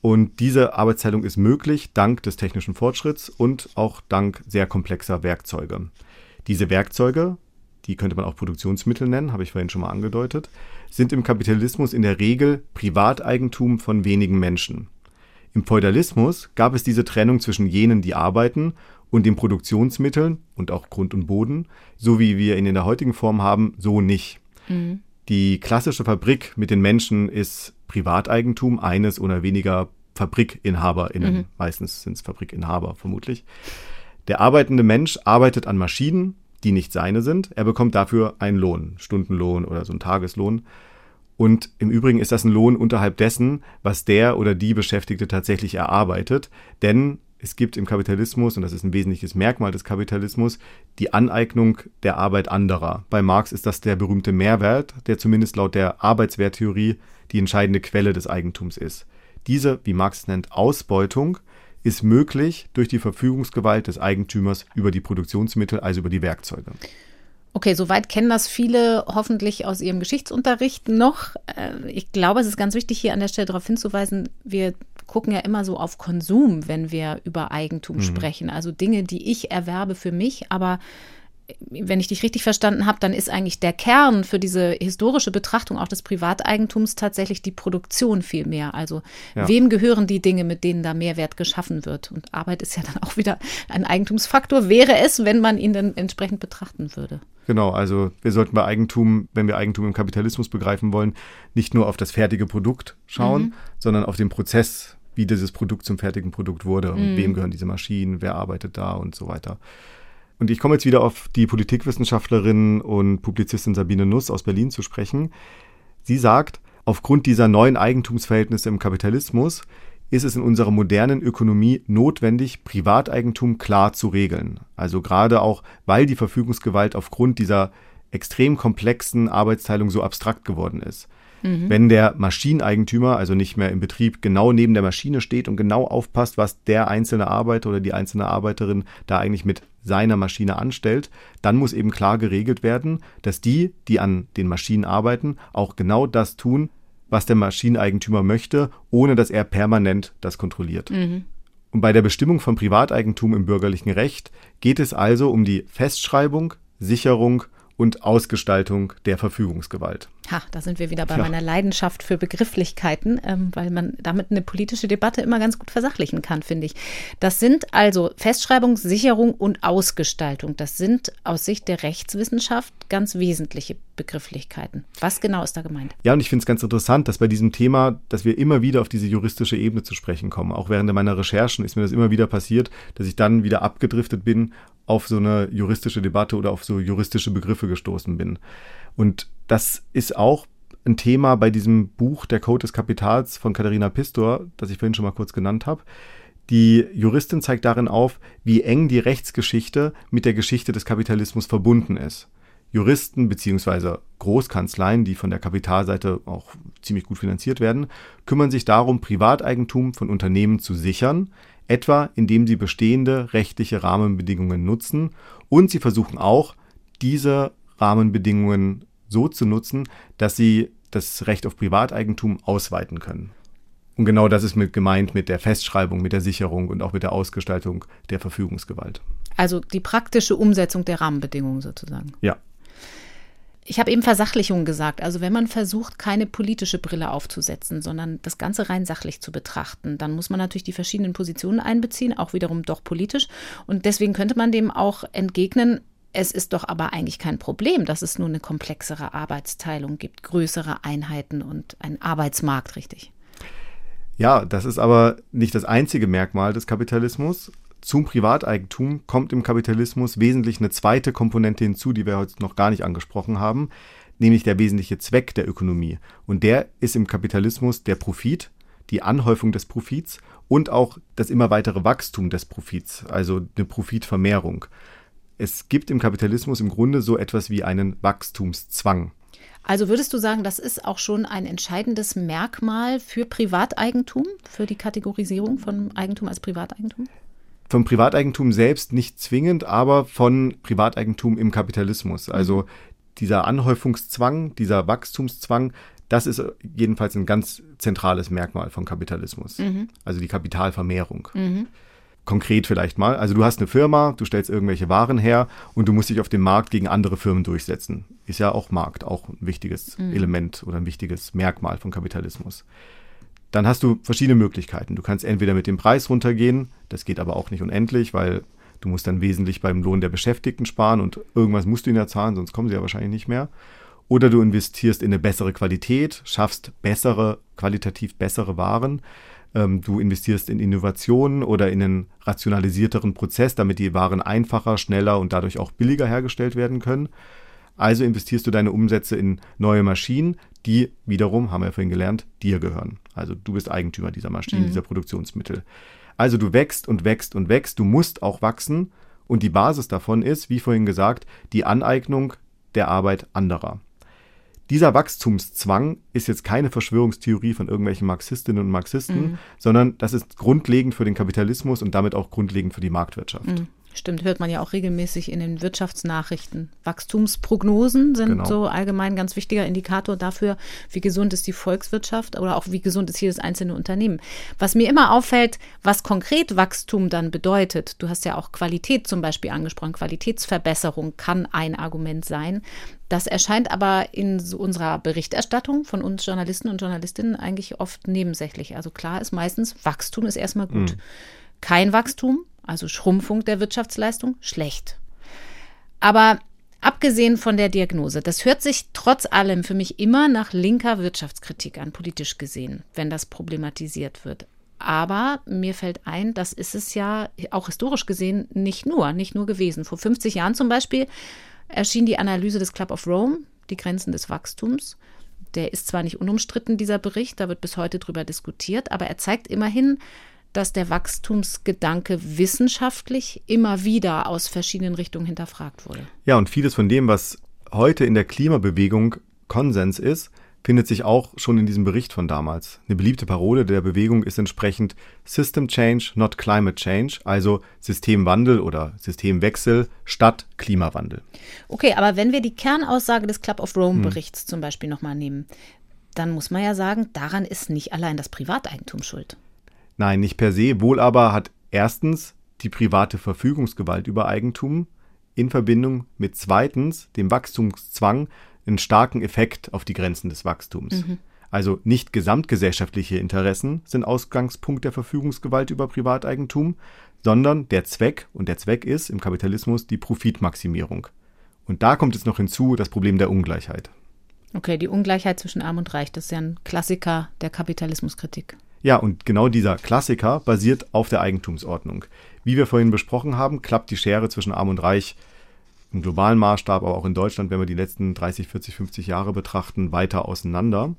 Und diese Arbeitsteilung ist möglich dank des technischen Fortschritts und auch dank sehr komplexer Werkzeuge. Diese Werkzeuge, die könnte man auch Produktionsmittel nennen, habe ich vorhin schon mal angedeutet, sind im Kapitalismus in der Regel Privateigentum von wenigen Menschen. Im Feudalismus gab es diese Trennung zwischen jenen, die arbeiten, und den Produktionsmitteln und auch Grund und Boden, so wie wir ihn in der heutigen Form haben, so nicht. Mhm. Die klassische Fabrik mit den Menschen ist Privateigentum eines oder weniger FabrikinhaberInnen. Mhm. Meistens sind es Fabrikinhaber, vermutlich. Der arbeitende Mensch arbeitet an Maschinen, die nicht seine sind. Er bekommt dafür einen Lohn, Stundenlohn oder so einen Tageslohn. Und im Übrigen ist das ein Lohn unterhalb dessen, was der oder die Beschäftigte tatsächlich erarbeitet. Denn es gibt im Kapitalismus, und das ist ein wesentliches Merkmal des Kapitalismus, die Aneignung der Arbeit anderer. Bei Marx ist das der berühmte Mehrwert, der zumindest laut der Arbeitswerttheorie die entscheidende Quelle des Eigentums ist. Diese, wie Marx nennt, Ausbeutung ist möglich durch die Verfügungsgewalt des Eigentümers über die Produktionsmittel, also über die Werkzeuge. Okay, soweit kennen das viele hoffentlich aus ihrem Geschichtsunterricht noch. Äh, ich glaube, es ist ganz wichtig, hier an der Stelle darauf hinzuweisen, wir gucken ja immer so auf Konsum, wenn wir über Eigentum mhm. sprechen. Also Dinge, die ich erwerbe für mich, aber wenn ich dich richtig verstanden habe, dann ist eigentlich der Kern für diese historische Betrachtung auch des Privateigentums tatsächlich die Produktion viel mehr. Also ja. wem gehören die Dinge, mit denen da Mehrwert geschaffen wird? Und Arbeit ist ja dann auch wieder ein Eigentumsfaktor, wäre es, wenn man ihn dann entsprechend betrachten würde. Genau, also wir sollten bei Eigentum, wenn wir Eigentum im Kapitalismus begreifen wollen, nicht nur auf das fertige Produkt schauen, mhm. sondern auf den Prozess, wie dieses Produkt zum fertigen Produkt wurde und mhm. wem gehören diese Maschinen, wer arbeitet da und so weiter. Und ich komme jetzt wieder auf die Politikwissenschaftlerin und Publizistin Sabine Nuss aus Berlin zu sprechen. Sie sagt, aufgrund dieser neuen Eigentumsverhältnisse im Kapitalismus ist es in unserer modernen Ökonomie notwendig, Privateigentum klar zu regeln. Also gerade auch, weil die Verfügungsgewalt aufgrund dieser extrem komplexen Arbeitsteilung so abstrakt geworden ist. Mhm. Wenn der Maschineneigentümer, also nicht mehr im Betrieb, genau neben der Maschine steht und genau aufpasst, was der einzelne Arbeiter oder die einzelne Arbeiterin da eigentlich mit seiner Maschine anstellt, dann muss eben klar geregelt werden, dass die, die an den Maschinen arbeiten, auch genau das tun, was der Maschineneigentümer möchte, ohne dass er permanent das kontrolliert. Mhm. Und bei der Bestimmung von Privateigentum im bürgerlichen Recht geht es also um die Festschreibung, Sicherung und Ausgestaltung der Verfügungsgewalt. Ha, da sind wir wieder bei ja. meiner Leidenschaft für Begrifflichkeiten, ähm, weil man damit eine politische Debatte immer ganz gut versachlichen kann, finde ich. Das sind also Festschreibung, Sicherung und Ausgestaltung. Das sind aus Sicht der Rechtswissenschaft ganz wesentliche Begrifflichkeiten. Was genau ist da gemeint? Ja, und ich finde es ganz interessant, dass bei diesem Thema, dass wir immer wieder auf diese juristische Ebene zu sprechen kommen. Auch während meiner Recherchen ist mir das immer wieder passiert, dass ich dann wieder abgedriftet bin auf so eine juristische Debatte oder auf so juristische Begriffe gestoßen bin. Und das ist auch ein Thema bei diesem Buch Der Code des Kapitals von Katharina Pistor, das ich vorhin schon mal kurz genannt habe. Die Juristin zeigt darin auf, wie eng die Rechtsgeschichte mit der Geschichte des Kapitalismus verbunden ist. Juristen bzw. Großkanzleien, die von der Kapitalseite auch ziemlich gut finanziert werden, kümmern sich darum, Privateigentum von Unternehmen zu sichern, etwa indem sie bestehende rechtliche Rahmenbedingungen nutzen und sie versuchen auch, diese Rahmenbedingungen so zu nutzen, dass sie das Recht auf Privateigentum ausweiten können. Und genau das ist mit gemeint mit der Festschreibung, mit der Sicherung und auch mit der Ausgestaltung der Verfügungsgewalt. Also die praktische Umsetzung der Rahmenbedingungen sozusagen. Ja. Ich habe eben Versachlichung gesagt. Also wenn man versucht, keine politische Brille aufzusetzen, sondern das Ganze rein sachlich zu betrachten, dann muss man natürlich die verschiedenen Positionen einbeziehen, auch wiederum doch politisch. Und deswegen könnte man dem auch entgegnen, es ist doch aber eigentlich kein Problem, dass es nur eine komplexere Arbeitsteilung gibt, größere Einheiten und einen Arbeitsmarkt, richtig? Ja, das ist aber nicht das einzige Merkmal des Kapitalismus. Zum Privateigentum kommt im Kapitalismus wesentlich eine zweite Komponente hinzu, die wir heute noch gar nicht angesprochen haben, nämlich der wesentliche Zweck der Ökonomie. Und der ist im Kapitalismus der Profit, die Anhäufung des Profits und auch das immer weitere Wachstum des Profits, also eine Profitvermehrung. Es gibt im Kapitalismus im Grunde so etwas wie einen Wachstumszwang. Also würdest du sagen, das ist auch schon ein entscheidendes Merkmal für Privateigentum, für die Kategorisierung von Eigentum als Privateigentum? Vom Privateigentum selbst nicht zwingend, aber von Privateigentum im Kapitalismus. Also dieser Anhäufungszwang, dieser Wachstumszwang, das ist jedenfalls ein ganz zentrales Merkmal von Kapitalismus. Mhm. Also die Kapitalvermehrung. Mhm konkret vielleicht mal. Also du hast eine Firma, du stellst irgendwelche Waren her und du musst dich auf dem Markt gegen andere Firmen durchsetzen. Ist ja auch Markt, auch ein wichtiges mhm. Element oder ein wichtiges Merkmal von Kapitalismus. Dann hast du verschiedene Möglichkeiten. Du kannst entweder mit dem Preis runtergehen, das geht aber auch nicht unendlich, weil du musst dann wesentlich beim Lohn der Beschäftigten sparen und irgendwas musst du ihnen ja zahlen, sonst kommen sie ja wahrscheinlich nicht mehr. Oder du investierst in eine bessere Qualität, schaffst bessere, qualitativ bessere Waren ähm, du investierst in Innovationen oder in einen rationalisierteren Prozess, damit die Waren einfacher, schneller und dadurch auch billiger hergestellt werden können. Also investierst du deine Umsätze in neue Maschinen, die wiederum, haben wir vorhin gelernt, dir gehören. Also du bist Eigentümer dieser Maschinen, mhm. dieser Produktionsmittel. Also du wächst und wächst und wächst, du musst auch wachsen und die Basis davon ist, wie vorhin gesagt, die Aneignung der Arbeit anderer. Dieser Wachstumszwang ist jetzt keine Verschwörungstheorie von irgendwelchen Marxistinnen und Marxisten, mhm. sondern das ist grundlegend für den Kapitalismus und damit auch grundlegend für die Marktwirtschaft. Mhm. Stimmt, hört man ja auch regelmäßig in den Wirtschaftsnachrichten. Wachstumsprognosen sind genau. so allgemein ein ganz wichtiger Indikator dafür, wie gesund ist die Volkswirtschaft oder auch wie gesund ist jedes einzelne Unternehmen. Was mir immer auffällt, was konkret Wachstum dann bedeutet, du hast ja auch Qualität zum Beispiel angesprochen, Qualitätsverbesserung kann ein Argument sein. Das erscheint aber in unserer Berichterstattung von uns Journalisten und Journalistinnen eigentlich oft nebensächlich. Also klar ist meistens, Wachstum ist erstmal gut. Mhm. Kein Wachstum, also Schrumpfung der Wirtschaftsleistung, schlecht. Aber abgesehen von der Diagnose, das hört sich trotz allem für mich immer nach linker Wirtschaftskritik an, politisch gesehen, wenn das problematisiert wird. Aber mir fällt ein, das ist es ja auch historisch gesehen nicht nur, nicht nur gewesen. Vor 50 Jahren zum Beispiel erschien die Analyse des Club of Rome, die Grenzen des Wachstums. Der ist zwar nicht unumstritten, dieser Bericht, da wird bis heute drüber diskutiert, aber er zeigt immerhin, dass der Wachstumsgedanke wissenschaftlich immer wieder aus verschiedenen Richtungen hinterfragt wurde. Ja, und vieles von dem, was heute in der Klimabewegung Konsens ist, findet sich auch schon in diesem Bericht von damals. Eine beliebte Parole der Bewegung ist entsprechend System Change, not Climate Change, also Systemwandel oder Systemwechsel statt Klimawandel. Okay, aber wenn wir die Kernaussage des Club of Rome hm. Berichts hm. zum Beispiel nochmal nehmen, dann muss man ja sagen, daran ist nicht allein das Privateigentum schuld. Nein, nicht per se, wohl aber hat erstens die private Verfügungsgewalt über Eigentum in Verbindung mit zweitens dem Wachstumszwang einen starken Effekt auf die Grenzen des Wachstums. Mhm. Also nicht gesamtgesellschaftliche Interessen sind Ausgangspunkt der Verfügungsgewalt über Privateigentum, sondern der Zweck, und der Zweck ist im Kapitalismus die Profitmaximierung. Und da kommt jetzt noch hinzu das Problem der Ungleichheit. Okay, die Ungleichheit zwischen Arm und Reich, das ist ja ein Klassiker der Kapitalismuskritik. Ja, und genau dieser Klassiker basiert auf der Eigentumsordnung. Wie wir vorhin besprochen haben, klappt die Schere zwischen Arm und Reich im globalen Maßstab, aber auch in Deutschland, wenn wir die letzten 30, 40, 50 Jahre betrachten, weiter auseinander.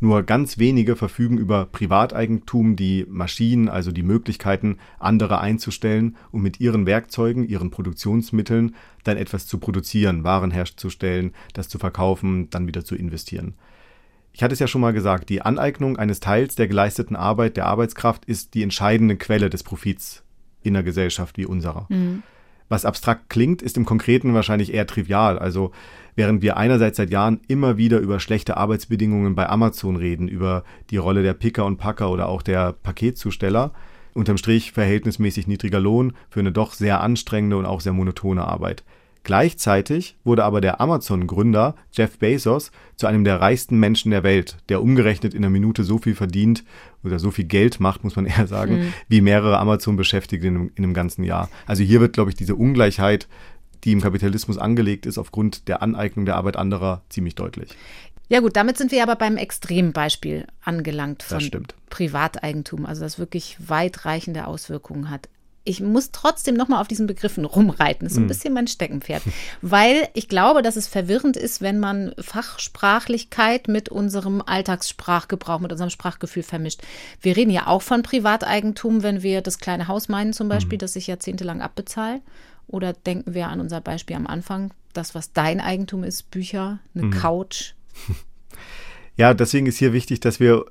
Nur ganz wenige verfügen über Privateigentum, die Maschinen, also die Möglichkeiten, andere einzustellen und mit ihren Werkzeugen, ihren Produktionsmitteln dann etwas zu produzieren, Waren herzustellen, das zu verkaufen, dann wieder zu investieren. Ich hatte es ja schon mal gesagt, die Aneignung eines Teils der geleisteten Arbeit der Arbeitskraft ist die entscheidende Quelle des Profits in einer Gesellschaft wie unserer. Mhm. Was abstrakt klingt, ist im Konkreten wahrscheinlich eher trivial. Also während wir einerseits seit Jahren immer wieder über schlechte Arbeitsbedingungen bei Amazon reden, über die Rolle der Picker und Packer oder auch der Paketzusteller, unterm Strich verhältnismäßig niedriger Lohn für eine doch sehr anstrengende und auch sehr monotone Arbeit. Gleichzeitig wurde aber der Amazon-Gründer Jeff Bezos zu einem der reichsten Menschen der Welt, der umgerechnet in einer Minute so viel verdient oder so viel Geld macht, muss man eher sagen, mhm. wie mehrere Amazon-Beschäftigte in, in einem ganzen Jahr. Also hier wird, glaube ich, diese Ungleichheit, die im Kapitalismus angelegt ist, aufgrund der Aneignung der Arbeit anderer, ziemlich deutlich. Ja gut, damit sind wir aber beim Extrembeispiel angelangt von Privateigentum, also das wirklich weitreichende Auswirkungen hat ich muss trotzdem nochmal auf diesen Begriffen rumreiten. Das ist ein mhm. bisschen mein Steckenpferd. Weil ich glaube, dass es verwirrend ist, wenn man Fachsprachlichkeit mit unserem Alltagssprachgebrauch, mit unserem Sprachgefühl vermischt. Wir reden ja auch von Privateigentum, wenn wir das kleine Haus meinen, zum Beispiel, mhm. das ich jahrzehntelang abbezahle. Oder denken wir an unser Beispiel am Anfang, das, was dein Eigentum ist, Bücher, eine mhm. Couch. Ja, deswegen ist hier wichtig, dass wir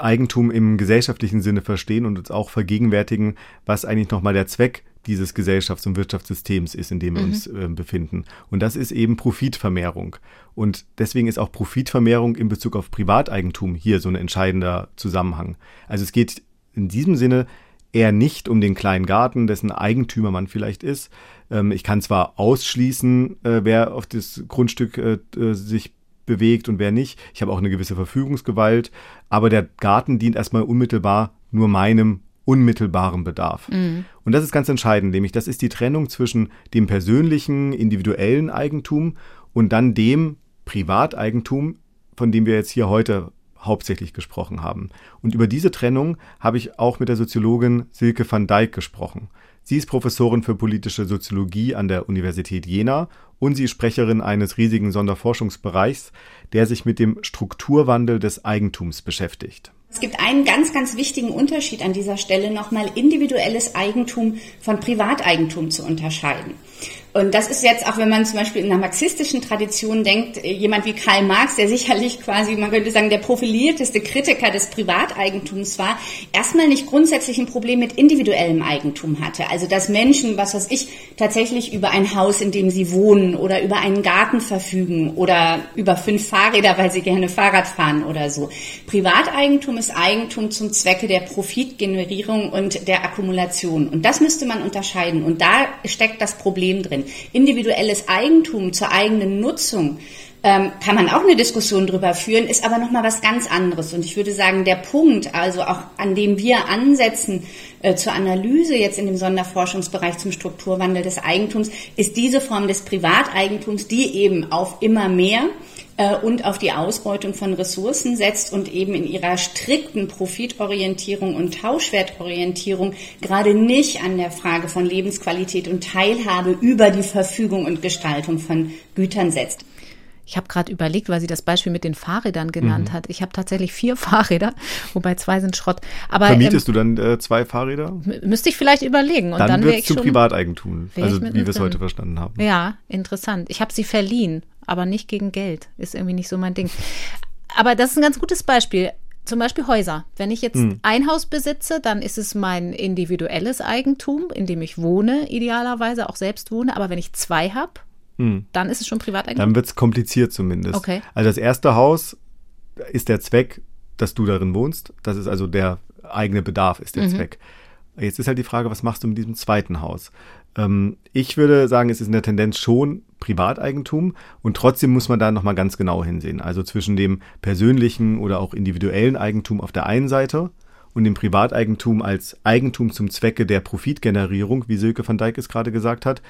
Eigentum im gesellschaftlichen Sinne verstehen und uns auch vergegenwärtigen, was eigentlich nochmal der Zweck dieses Gesellschafts- und Wirtschaftssystems ist, in dem wir mhm. uns äh, befinden. Und das ist eben Profitvermehrung. Und deswegen ist auch Profitvermehrung in Bezug auf Privateigentum hier so ein entscheidender Zusammenhang. Also es geht in diesem Sinne eher nicht um den kleinen Garten, dessen Eigentümer man vielleicht ist. Ähm, ich kann zwar ausschließen, äh, wer auf das Grundstück äh, äh sich bewegt und wer nicht. Ich habe auch eine gewisse Verfügungsgewalt, aber der Garten dient erstmal unmittelbar nur meinem unmittelbaren Bedarf. Mhm. Und das ist ganz entscheidend, nämlich das ist die Trennung zwischen dem persönlichen, individuellen Eigentum und dann dem Privateigentum, von dem wir jetzt hier heute hauptsächlich gesprochen haben. Und über diese Trennung habe ich auch mit der Soziologin Silke van Dijk gesprochen. Sie ist Professorin für politische Soziologie an der Universität Jena und sie ist Sprecherin eines riesigen Sonderforschungsbereichs, der sich mit dem Strukturwandel des Eigentums beschäftigt. Es gibt einen ganz, ganz wichtigen Unterschied an dieser Stelle, nochmal individuelles Eigentum von Privateigentum zu unterscheiden. Und das ist jetzt auch, wenn man zum Beispiel in einer marxistischen Tradition denkt, äh, jemand wie Karl Marx, der sicherlich quasi, man könnte sagen, der profilierteste Kritiker des Privateigentums war, erstmal nicht grundsätzlich ein Problem mit individuellem Eigentum hatte. Also dass Menschen, was weiß ich, tatsächlich über ein Haus, in dem sie wohnen oder über einen Garten verfügen oder über fünf Fahrräder, weil sie gerne Fahrrad fahren oder so. Privateigentum ist Eigentum zum Zwecke der Profitgenerierung und der Akkumulation. Und das müsste man unterscheiden. Und da steckt das Problem drin. Individuelles Eigentum zur eigenen Nutzung ähm, kann man auch eine Diskussion drüber führen, ist aber nochmal was ganz anderes. Und ich würde sagen, der Punkt, also auch an dem wir ansetzen äh, zur Analyse jetzt in dem Sonderforschungsbereich zum Strukturwandel des Eigentums, ist diese Form des Privateigentums, die eben auf immer mehr äh, und auf die Ausbeutung von Ressourcen setzt und eben in ihrer strikten Profitorientierung und Tauschwertorientierung gerade nicht an der Frage von Lebensqualität und Teilhabe über die Verfügung und Gestaltung von Gütern setzt. Ich habe gerade überlegt, weil sie das Beispiel mit den Fahrrädern genannt mhm. hat. Ich habe tatsächlich vier Fahrräder, wobei zwei sind Schrott. Aber, Vermietest ähm, du dann äh, zwei Fahrräder? Müsste ich vielleicht überlegen. Und dann, dann wird es zu Privateigentum, also wie wir es heute verstanden haben. Ja, interessant. Ich habe sie verliehen, aber nicht gegen Geld. Ist irgendwie nicht so mein Ding. Aber das ist ein ganz gutes Beispiel. Zum Beispiel Häuser. Wenn ich jetzt hm. ein Haus besitze, dann ist es mein individuelles Eigentum, in dem ich wohne, idealerweise auch selbst wohne. Aber wenn ich zwei habe, hm. Dann ist es schon Privateigentum? Dann wird es kompliziert zumindest. Okay. Also das erste Haus ist der Zweck, dass du darin wohnst. Das ist also der eigene Bedarf ist der mhm. Zweck. Jetzt ist halt die Frage, was machst du mit diesem zweiten Haus? Ähm, ich würde sagen, es ist in der Tendenz schon Privateigentum und trotzdem muss man da nochmal ganz genau hinsehen. Also zwischen dem persönlichen oder auch individuellen Eigentum auf der einen Seite und dem Privateigentum als Eigentum zum Zwecke der Profitgenerierung, wie Silke van Dijk es gerade gesagt hat,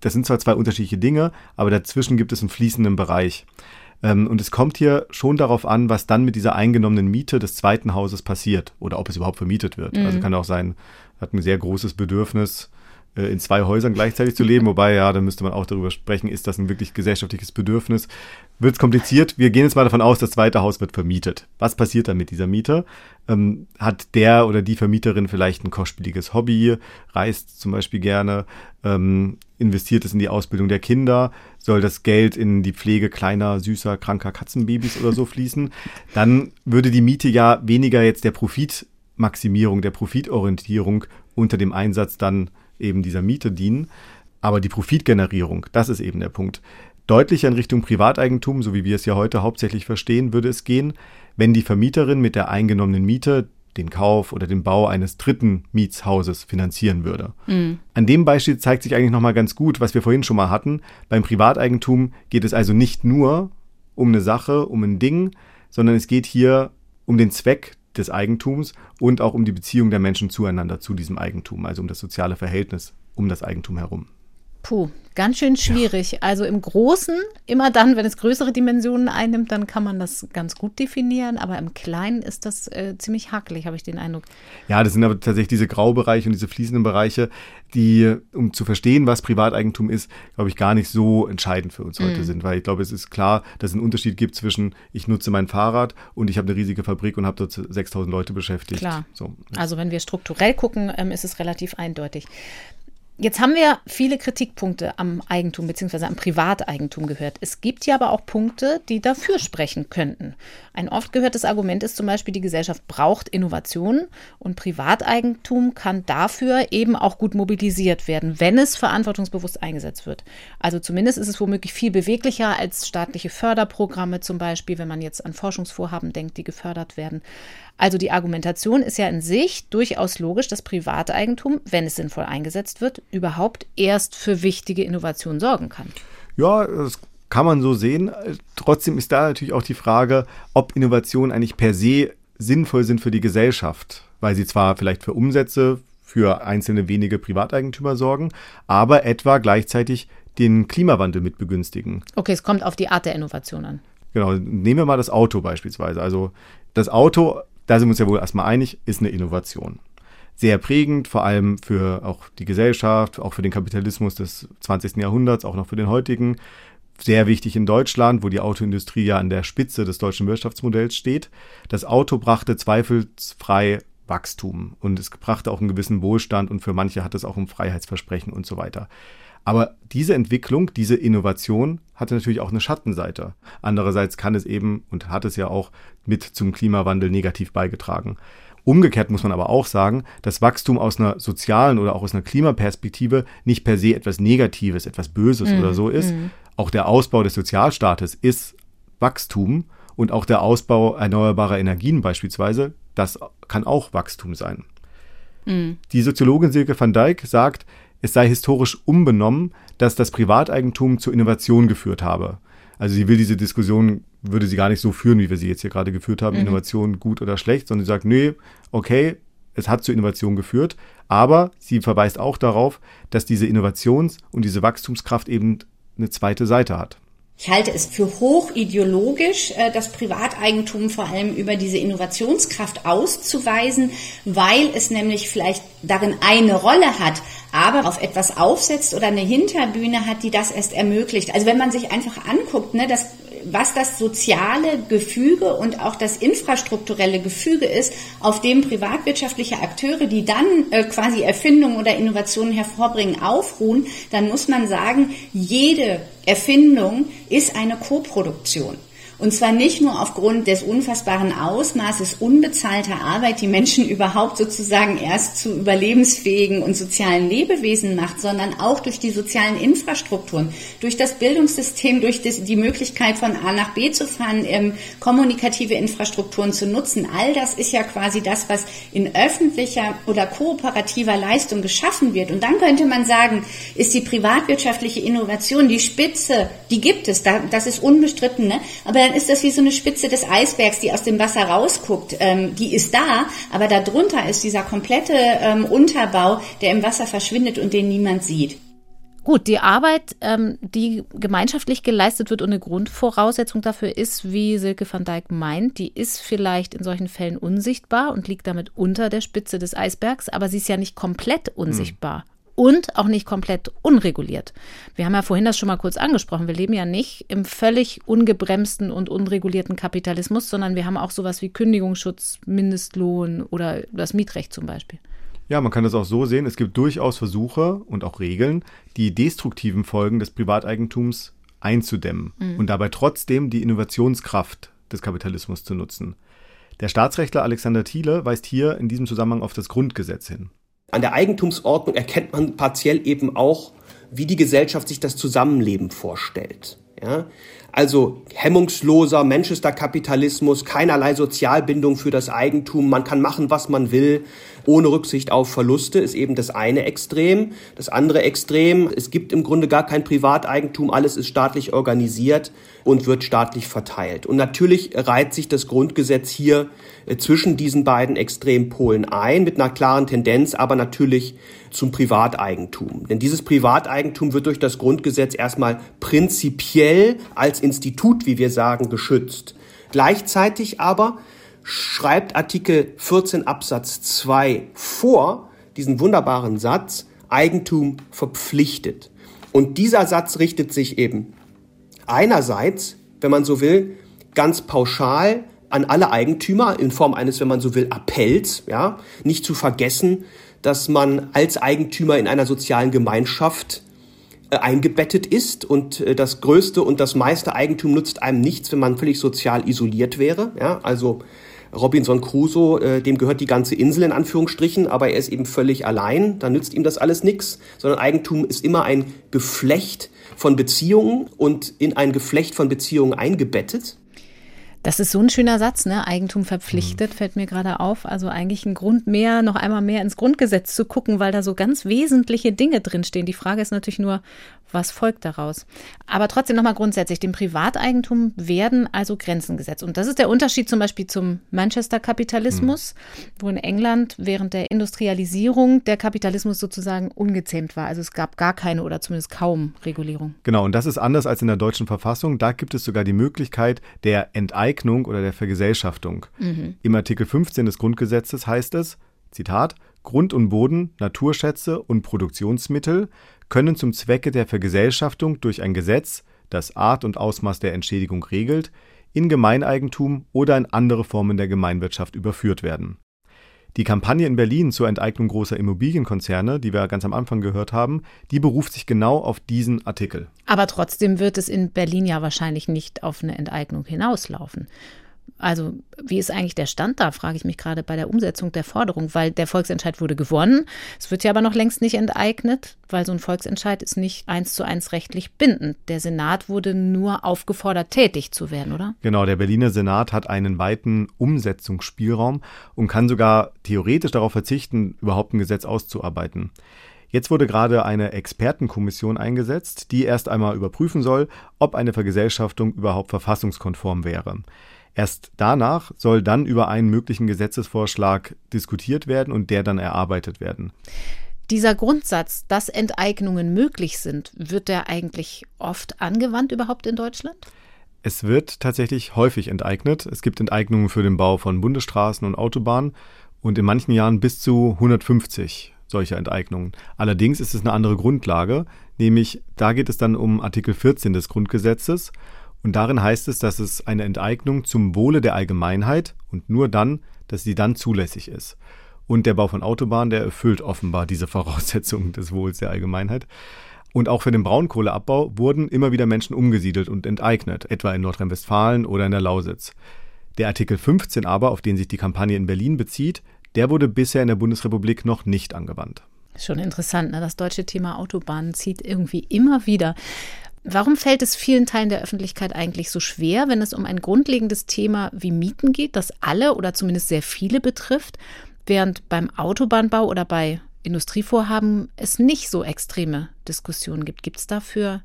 das sind zwar zwei unterschiedliche Dinge, aber dazwischen gibt es einen fließenden Bereich. Ähm, und es kommt hier schon darauf an, was dann mit dieser eingenommenen Miete des zweiten Hauses passiert oder ob es überhaupt vermietet wird. Also mhm. Also kann auch sein, hat ein sehr großes Bedürfnis, in zwei Häusern gleichzeitig zu leben. Wobei, ja, da müsste man auch darüber sprechen, ist das ein wirklich gesellschaftliches Bedürfnis? Wird es kompliziert? Wir gehen jetzt mal davon aus, das zweite Haus wird vermietet. Was passiert dann mit dieser Miete? Ähm, hat der oder die Vermieterin vielleicht ein kostspieliges Hobby, reist zum Beispiel gerne, ähm, investiert es in die Ausbildung der Kinder, soll das Geld in die Pflege kleiner, süßer, kranker Katzenbabys oder so fließen, dann würde die Miete ja weniger jetzt der Profitmaximierung, der Profitorientierung unter dem Einsatz dann eben dieser Miete dienen. Aber die Profitgenerierung, das ist eben der Punkt. Deutlicher in Richtung Privateigentum, so wie wir es ja heute hauptsächlich verstehen, würde es gehen, wenn die Vermieterin mit der eingenommenen Miete den Kauf oder den Bau eines dritten Mietshauses finanzieren würde. Mhm. An dem Beispiel zeigt sich eigentlich nochmal ganz gut, was wir vorhin schon mal hatten. Beim Privateigentum geht es also nicht nur um eine Sache, um ein Ding, sondern es geht hier um den Zweck des Eigentums und auch um die Beziehung der Menschen zueinander zu diesem Eigentum, also um das soziale Verhältnis um das Eigentum herum. Puh, ganz schön schwierig. Ja. Also im Großen, immer dann, wenn es größere Dimensionen einnimmt, dann kann man das ganz gut definieren, aber im Kleinen ist das äh, ziemlich hakelig, habe ich den Eindruck. Ja, das sind aber tatsächlich diese Graubereiche und diese fließenden Bereiche, die, um zu verstehen, was Privateigentum ist, glaube ich, gar nicht so entscheidend für uns mhm. heute sind, weil ich glaube, es ist klar, dass es einen Unterschied gibt zwischen, ich nutze mein Fahrrad und ich habe eine riesige Fabrik und habe dort 6000 Leute beschäftigt. Klar. So. Also wenn wir strukturell gucken, ähm, ist es relativ eindeutig. Jetzt haben wir viele Kritikpunkte am Eigentum bzw. am Privateigentum gehört. Es gibt ja aber auch Punkte, die dafür sprechen könnten. Ein oft gehörtes Argument ist zum Beispiel, die Gesellschaft braucht Innovationen und Privateigentum kann dafür eben auch gut mobilisiert werden, wenn es verantwortungsbewusst eingesetzt wird. Also zumindest ist es womöglich viel beweglicher als staatliche Förderprogramme zum Beispiel, wenn man jetzt an Forschungsvorhaben denkt, die gefördert werden. Also die Argumentation ist ja in sich durchaus logisch, dass Privateigentum, wenn es sinnvoll eingesetzt wird, überhaupt erst für wichtige Innovationen sorgen kann. Ja, das kann man so sehen. Trotzdem ist da natürlich auch die Frage, ob Innovationen eigentlich per se sinnvoll sind für die Gesellschaft, weil sie zwar vielleicht für Umsätze für einzelne wenige Privateigentümer sorgen, aber etwa gleichzeitig den Klimawandel mit begünstigen. Okay, es kommt auf die Art der Innovation an. Genau, nehmen wir mal das Auto beispielsweise. Also das Auto da sind wir uns ja wohl erstmal einig, ist eine Innovation. Sehr prägend, vor allem für auch die Gesellschaft, auch für den Kapitalismus des 20. Jahrhunderts, auch noch für den heutigen. Sehr wichtig in Deutschland, wo die Autoindustrie ja an der Spitze des deutschen Wirtschaftsmodells steht. Das Auto brachte zweifelsfrei Wachstum und es brachte auch einen gewissen Wohlstand und für manche hat es auch ein Freiheitsversprechen und so weiter. Aber diese Entwicklung, diese Innovation hatte natürlich auch eine Schattenseite. Andererseits kann es eben und hat es ja auch mit zum Klimawandel negativ beigetragen. Umgekehrt muss man aber auch sagen, dass Wachstum aus einer sozialen oder auch aus einer Klimaperspektive nicht per se etwas Negatives, etwas Böses mm, oder so ist. Mm. Auch der Ausbau des Sozialstaates ist Wachstum und auch der Ausbau erneuerbarer Energien beispielsweise, das kann auch Wachstum sein. Mm. Die Soziologin Silke van Dijk sagt, es sei historisch unbenommen, dass das Privateigentum zur Innovation geführt habe. Also sie will diese Diskussion, würde sie gar nicht so führen, wie wir sie jetzt hier gerade geführt haben, mhm. Innovation gut oder schlecht, sondern sie sagt, nee, okay, es hat zur Innovation geführt, aber sie verweist auch darauf, dass diese Innovations- und diese Wachstumskraft eben eine zweite Seite hat. Ich halte es für hochideologisch, äh, das Privateigentum vor allem über diese Innovationskraft auszuweisen, weil es nämlich vielleicht darin eine Rolle hat, aber auf etwas aufsetzt oder eine Hinterbühne hat, die das erst ermöglicht. Also wenn man sich einfach anguckt, ne, das was das soziale Gefüge und auch das infrastrukturelle Gefüge ist, auf dem privatwirtschaftliche Akteure, die dann äh, quasi Erfindungen oder Innovationen hervorbringen, aufruhen, dann muss man sagen, jede Erfindung ist eine Koproduktion. Und zwar nicht nur aufgrund des unfassbaren Ausmaßes unbezahlter Arbeit, die Menschen überhaupt sozusagen erst zu überlebensfähigen und sozialen Lebewesen macht, sondern auch durch die sozialen Infrastrukturen, durch das Bildungssystem, durch die Möglichkeit von A nach B zu fahren, ähm, kommunikative Infrastrukturen zu nutzen. All das ist ja quasi das, was in öffentlicher oder kooperativer Leistung geschaffen wird. Und dann könnte man sagen, ist die privatwirtschaftliche Innovation die Spitze, die gibt es, das ist unbestritten, ne? aber dann ist das wie so eine Spitze des Eisbergs, die aus dem Wasser rausguckt. Ähm, die ist da, aber darunter ist dieser komplette ähm, Unterbau, der im Wasser verschwindet und den niemand sieht. Gut, die Arbeit, ähm, die gemeinschaftlich geleistet wird und eine Grundvoraussetzung dafür ist, wie Silke van Dijk meint, die ist vielleicht in solchen Fällen unsichtbar und liegt damit unter der Spitze des Eisbergs, aber sie ist ja nicht komplett unsichtbar. Hm und auch nicht komplett unreguliert. Wir haben ja vorhin das schon mal kurz angesprochen. Wir leben ja nicht im völlig ungebremsten und unregulierten Kapitalismus, sondern wir haben auch sowas wie Kündigungsschutz, Mindestlohn oder das Mietrecht zum Beispiel. Ja, man kann das auch so sehen. Es gibt durchaus Versuche und auch Regeln, die destruktiven Folgen des Privateigentums einzudämmen mhm. und dabei trotzdem die Innovationskraft des Kapitalismus zu nutzen. Der Staatsrechtler Alexander Thiele weist hier in diesem Zusammenhang auf das Grundgesetz hin. An der Eigentumsordnung erkennt man partiell eben auch, wie die Gesellschaft sich das Zusammenleben vorstellt. Ja? Also hemmungsloser Manchester-Kapitalismus, keinerlei Sozialbindung für das Eigentum, man kann machen, was man will, ohne Rücksicht auf Verluste, ist eben das eine Extrem. Das andere Extrem, es gibt im Grunde gar kein Privateigentum, alles ist staatlich organisiert und wird staatlich verteilt. Und natürlich reiht sich das Grundgesetz hier äh, zwischen diesen beiden Extrempolen ein, mit einer klaren Tendenz, aber natürlich zum Privateigentum. Denn dieses Privateigentum wird durch das Grundgesetz erstmal prinzipiell als Institut, wie wir sagen, geschützt. Gleichzeitig aber schreibt Artikel 14 Absatz 2 vor, diesen wunderbaren Satz, Eigentum verpflichtet. Und dieser Satz richtet sich eben einerseits, wenn man so will, ganz pauschal an alle Eigentümer in Form eines, wenn man so will, Appells, ja, nicht zu vergessen, dass man als Eigentümer in einer sozialen Gemeinschaft äh, eingebettet ist und äh, das größte und das meiste Eigentum nutzt einem nichts, wenn man völlig sozial isoliert wäre, ja, also Robinson Crusoe, äh, dem gehört die ganze Insel in Anführungsstrichen, aber er ist eben völlig allein, da nützt ihm das alles nichts, sondern Eigentum ist immer ein Geflecht von Beziehungen und in ein Geflecht von Beziehungen eingebettet. Das ist so ein schöner Satz, ne? Eigentum verpflichtet, mhm. fällt mir gerade auf. Also eigentlich ein Grund mehr, noch einmal mehr ins Grundgesetz zu gucken, weil da so ganz wesentliche Dinge drinstehen. Die Frage ist natürlich nur, was folgt daraus? Aber trotzdem nochmal grundsätzlich, dem Privateigentum werden also Grenzen gesetzt. Und das ist der Unterschied zum Beispiel zum Manchester-Kapitalismus, mhm. wo in England während der Industrialisierung der Kapitalismus sozusagen ungezähmt war. Also es gab gar keine oder zumindest kaum Regulierung. Genau, und das ist anders als in der deutschen Verfassung. Da gibt es sogar die Möglichkeit der Enteignung oder der Vergesellschaftung. Mhm. Im Artikel 15 des Grundgesetzes heißt es, Zitat, Grund und Boden, Naturschätze und Produktionsmittel können zum Zwecke der Vergesellschaftung durch ein Gesetz, das Art und Ausmaß der Entschädigung regelt, in Gemeineigentum oder in andere Formen der Gemeinwirtschaft überführt werden. Die Kampagne in Berlin zur Enteignung großer Immobilienkonzerne, die wir ganz am Anfang gehört haben, die beruft sich genau auf diesen Artikel. Aber trotzdem wird es in Berlin ja wahrscheinlich nicht auf eine Enteignung hinauslaufen. Also wie ist eigentlich der Stand da, frage ich mich gerade bei der Umsetzung der Forderung, weil der Volksentscheid wurde gewonnen. Es wird ja aber noch längst nicht enteignet, weil so ein Volksentscheid ist nicht eins zu eins rechtlich bindend. Der Senat wurde nur aufgefordert, tätig zu werden, oder? Genau, der Berliner Senat hat einen weiten Umsetzungsspielraum und kann sogar theoretisch darauf verzichten, überhaupt ein Gesetz auszuarbeiten. Jetzt wurde gerade eine Expertenkommission eingesetzt, die erst einmal überprüfen soll, ob eine Vergesellschaftung überhaupt verfassungskonform wäre. Erst danach soll dann über einen möglichen Gesetzesvorschlag diskutiert werden und der dann erarbeitet werden. Dieser Grundsatz, dass Enteignungen möglich sind, wird der eigentlich oft angewandt überhaupt in Deutschland? Es wird tatsächlich häufig enteignet. Es gibt Enteignungen für den Bau von Bundesstraßen und Autobahnen und in manchen Jahren bis zu 150 solcher Enteignungen. Allerdings ist es eine andere Grundlage, nämlich da geht es dann um Artikel 14 des Grundgesetzes und darin heißt es, dass es eine Enteignung zum Wohle der Allgemeinheit und nur dann, dass sie dann zulässig ist. Und der Bau von Autobahnen, der erfüllt offenbar diese Voraussetzungen des Wohls der Allgemeinheit. Und auch für den Braunkohleabbau wurden immer wieder Menschen umgesiedelt und enteignet, etwa in Nordrhein-Westfalen oder in der Lausitz. Der Artikel 15 aber, auf den sich die Kampagne in Berlin bezieht, der wurde bisher in der Bundesrepublik noch nicht angewandt. Schon interessant, ne? das deutsche Thema Autobahnen zieht irgendwie immer wieder. Warum fällt es vielen Teilen der Öffentlichkeit eigentlich so schwer, wenn es um ein grundlegendes Thema wie Mieten geht, das alle oder zumindest sehr viele betrifft, während beim Autobahnbau oder bei Industrievorhaben es nicht so extreme Diskussionen gibt? Gibt es dafür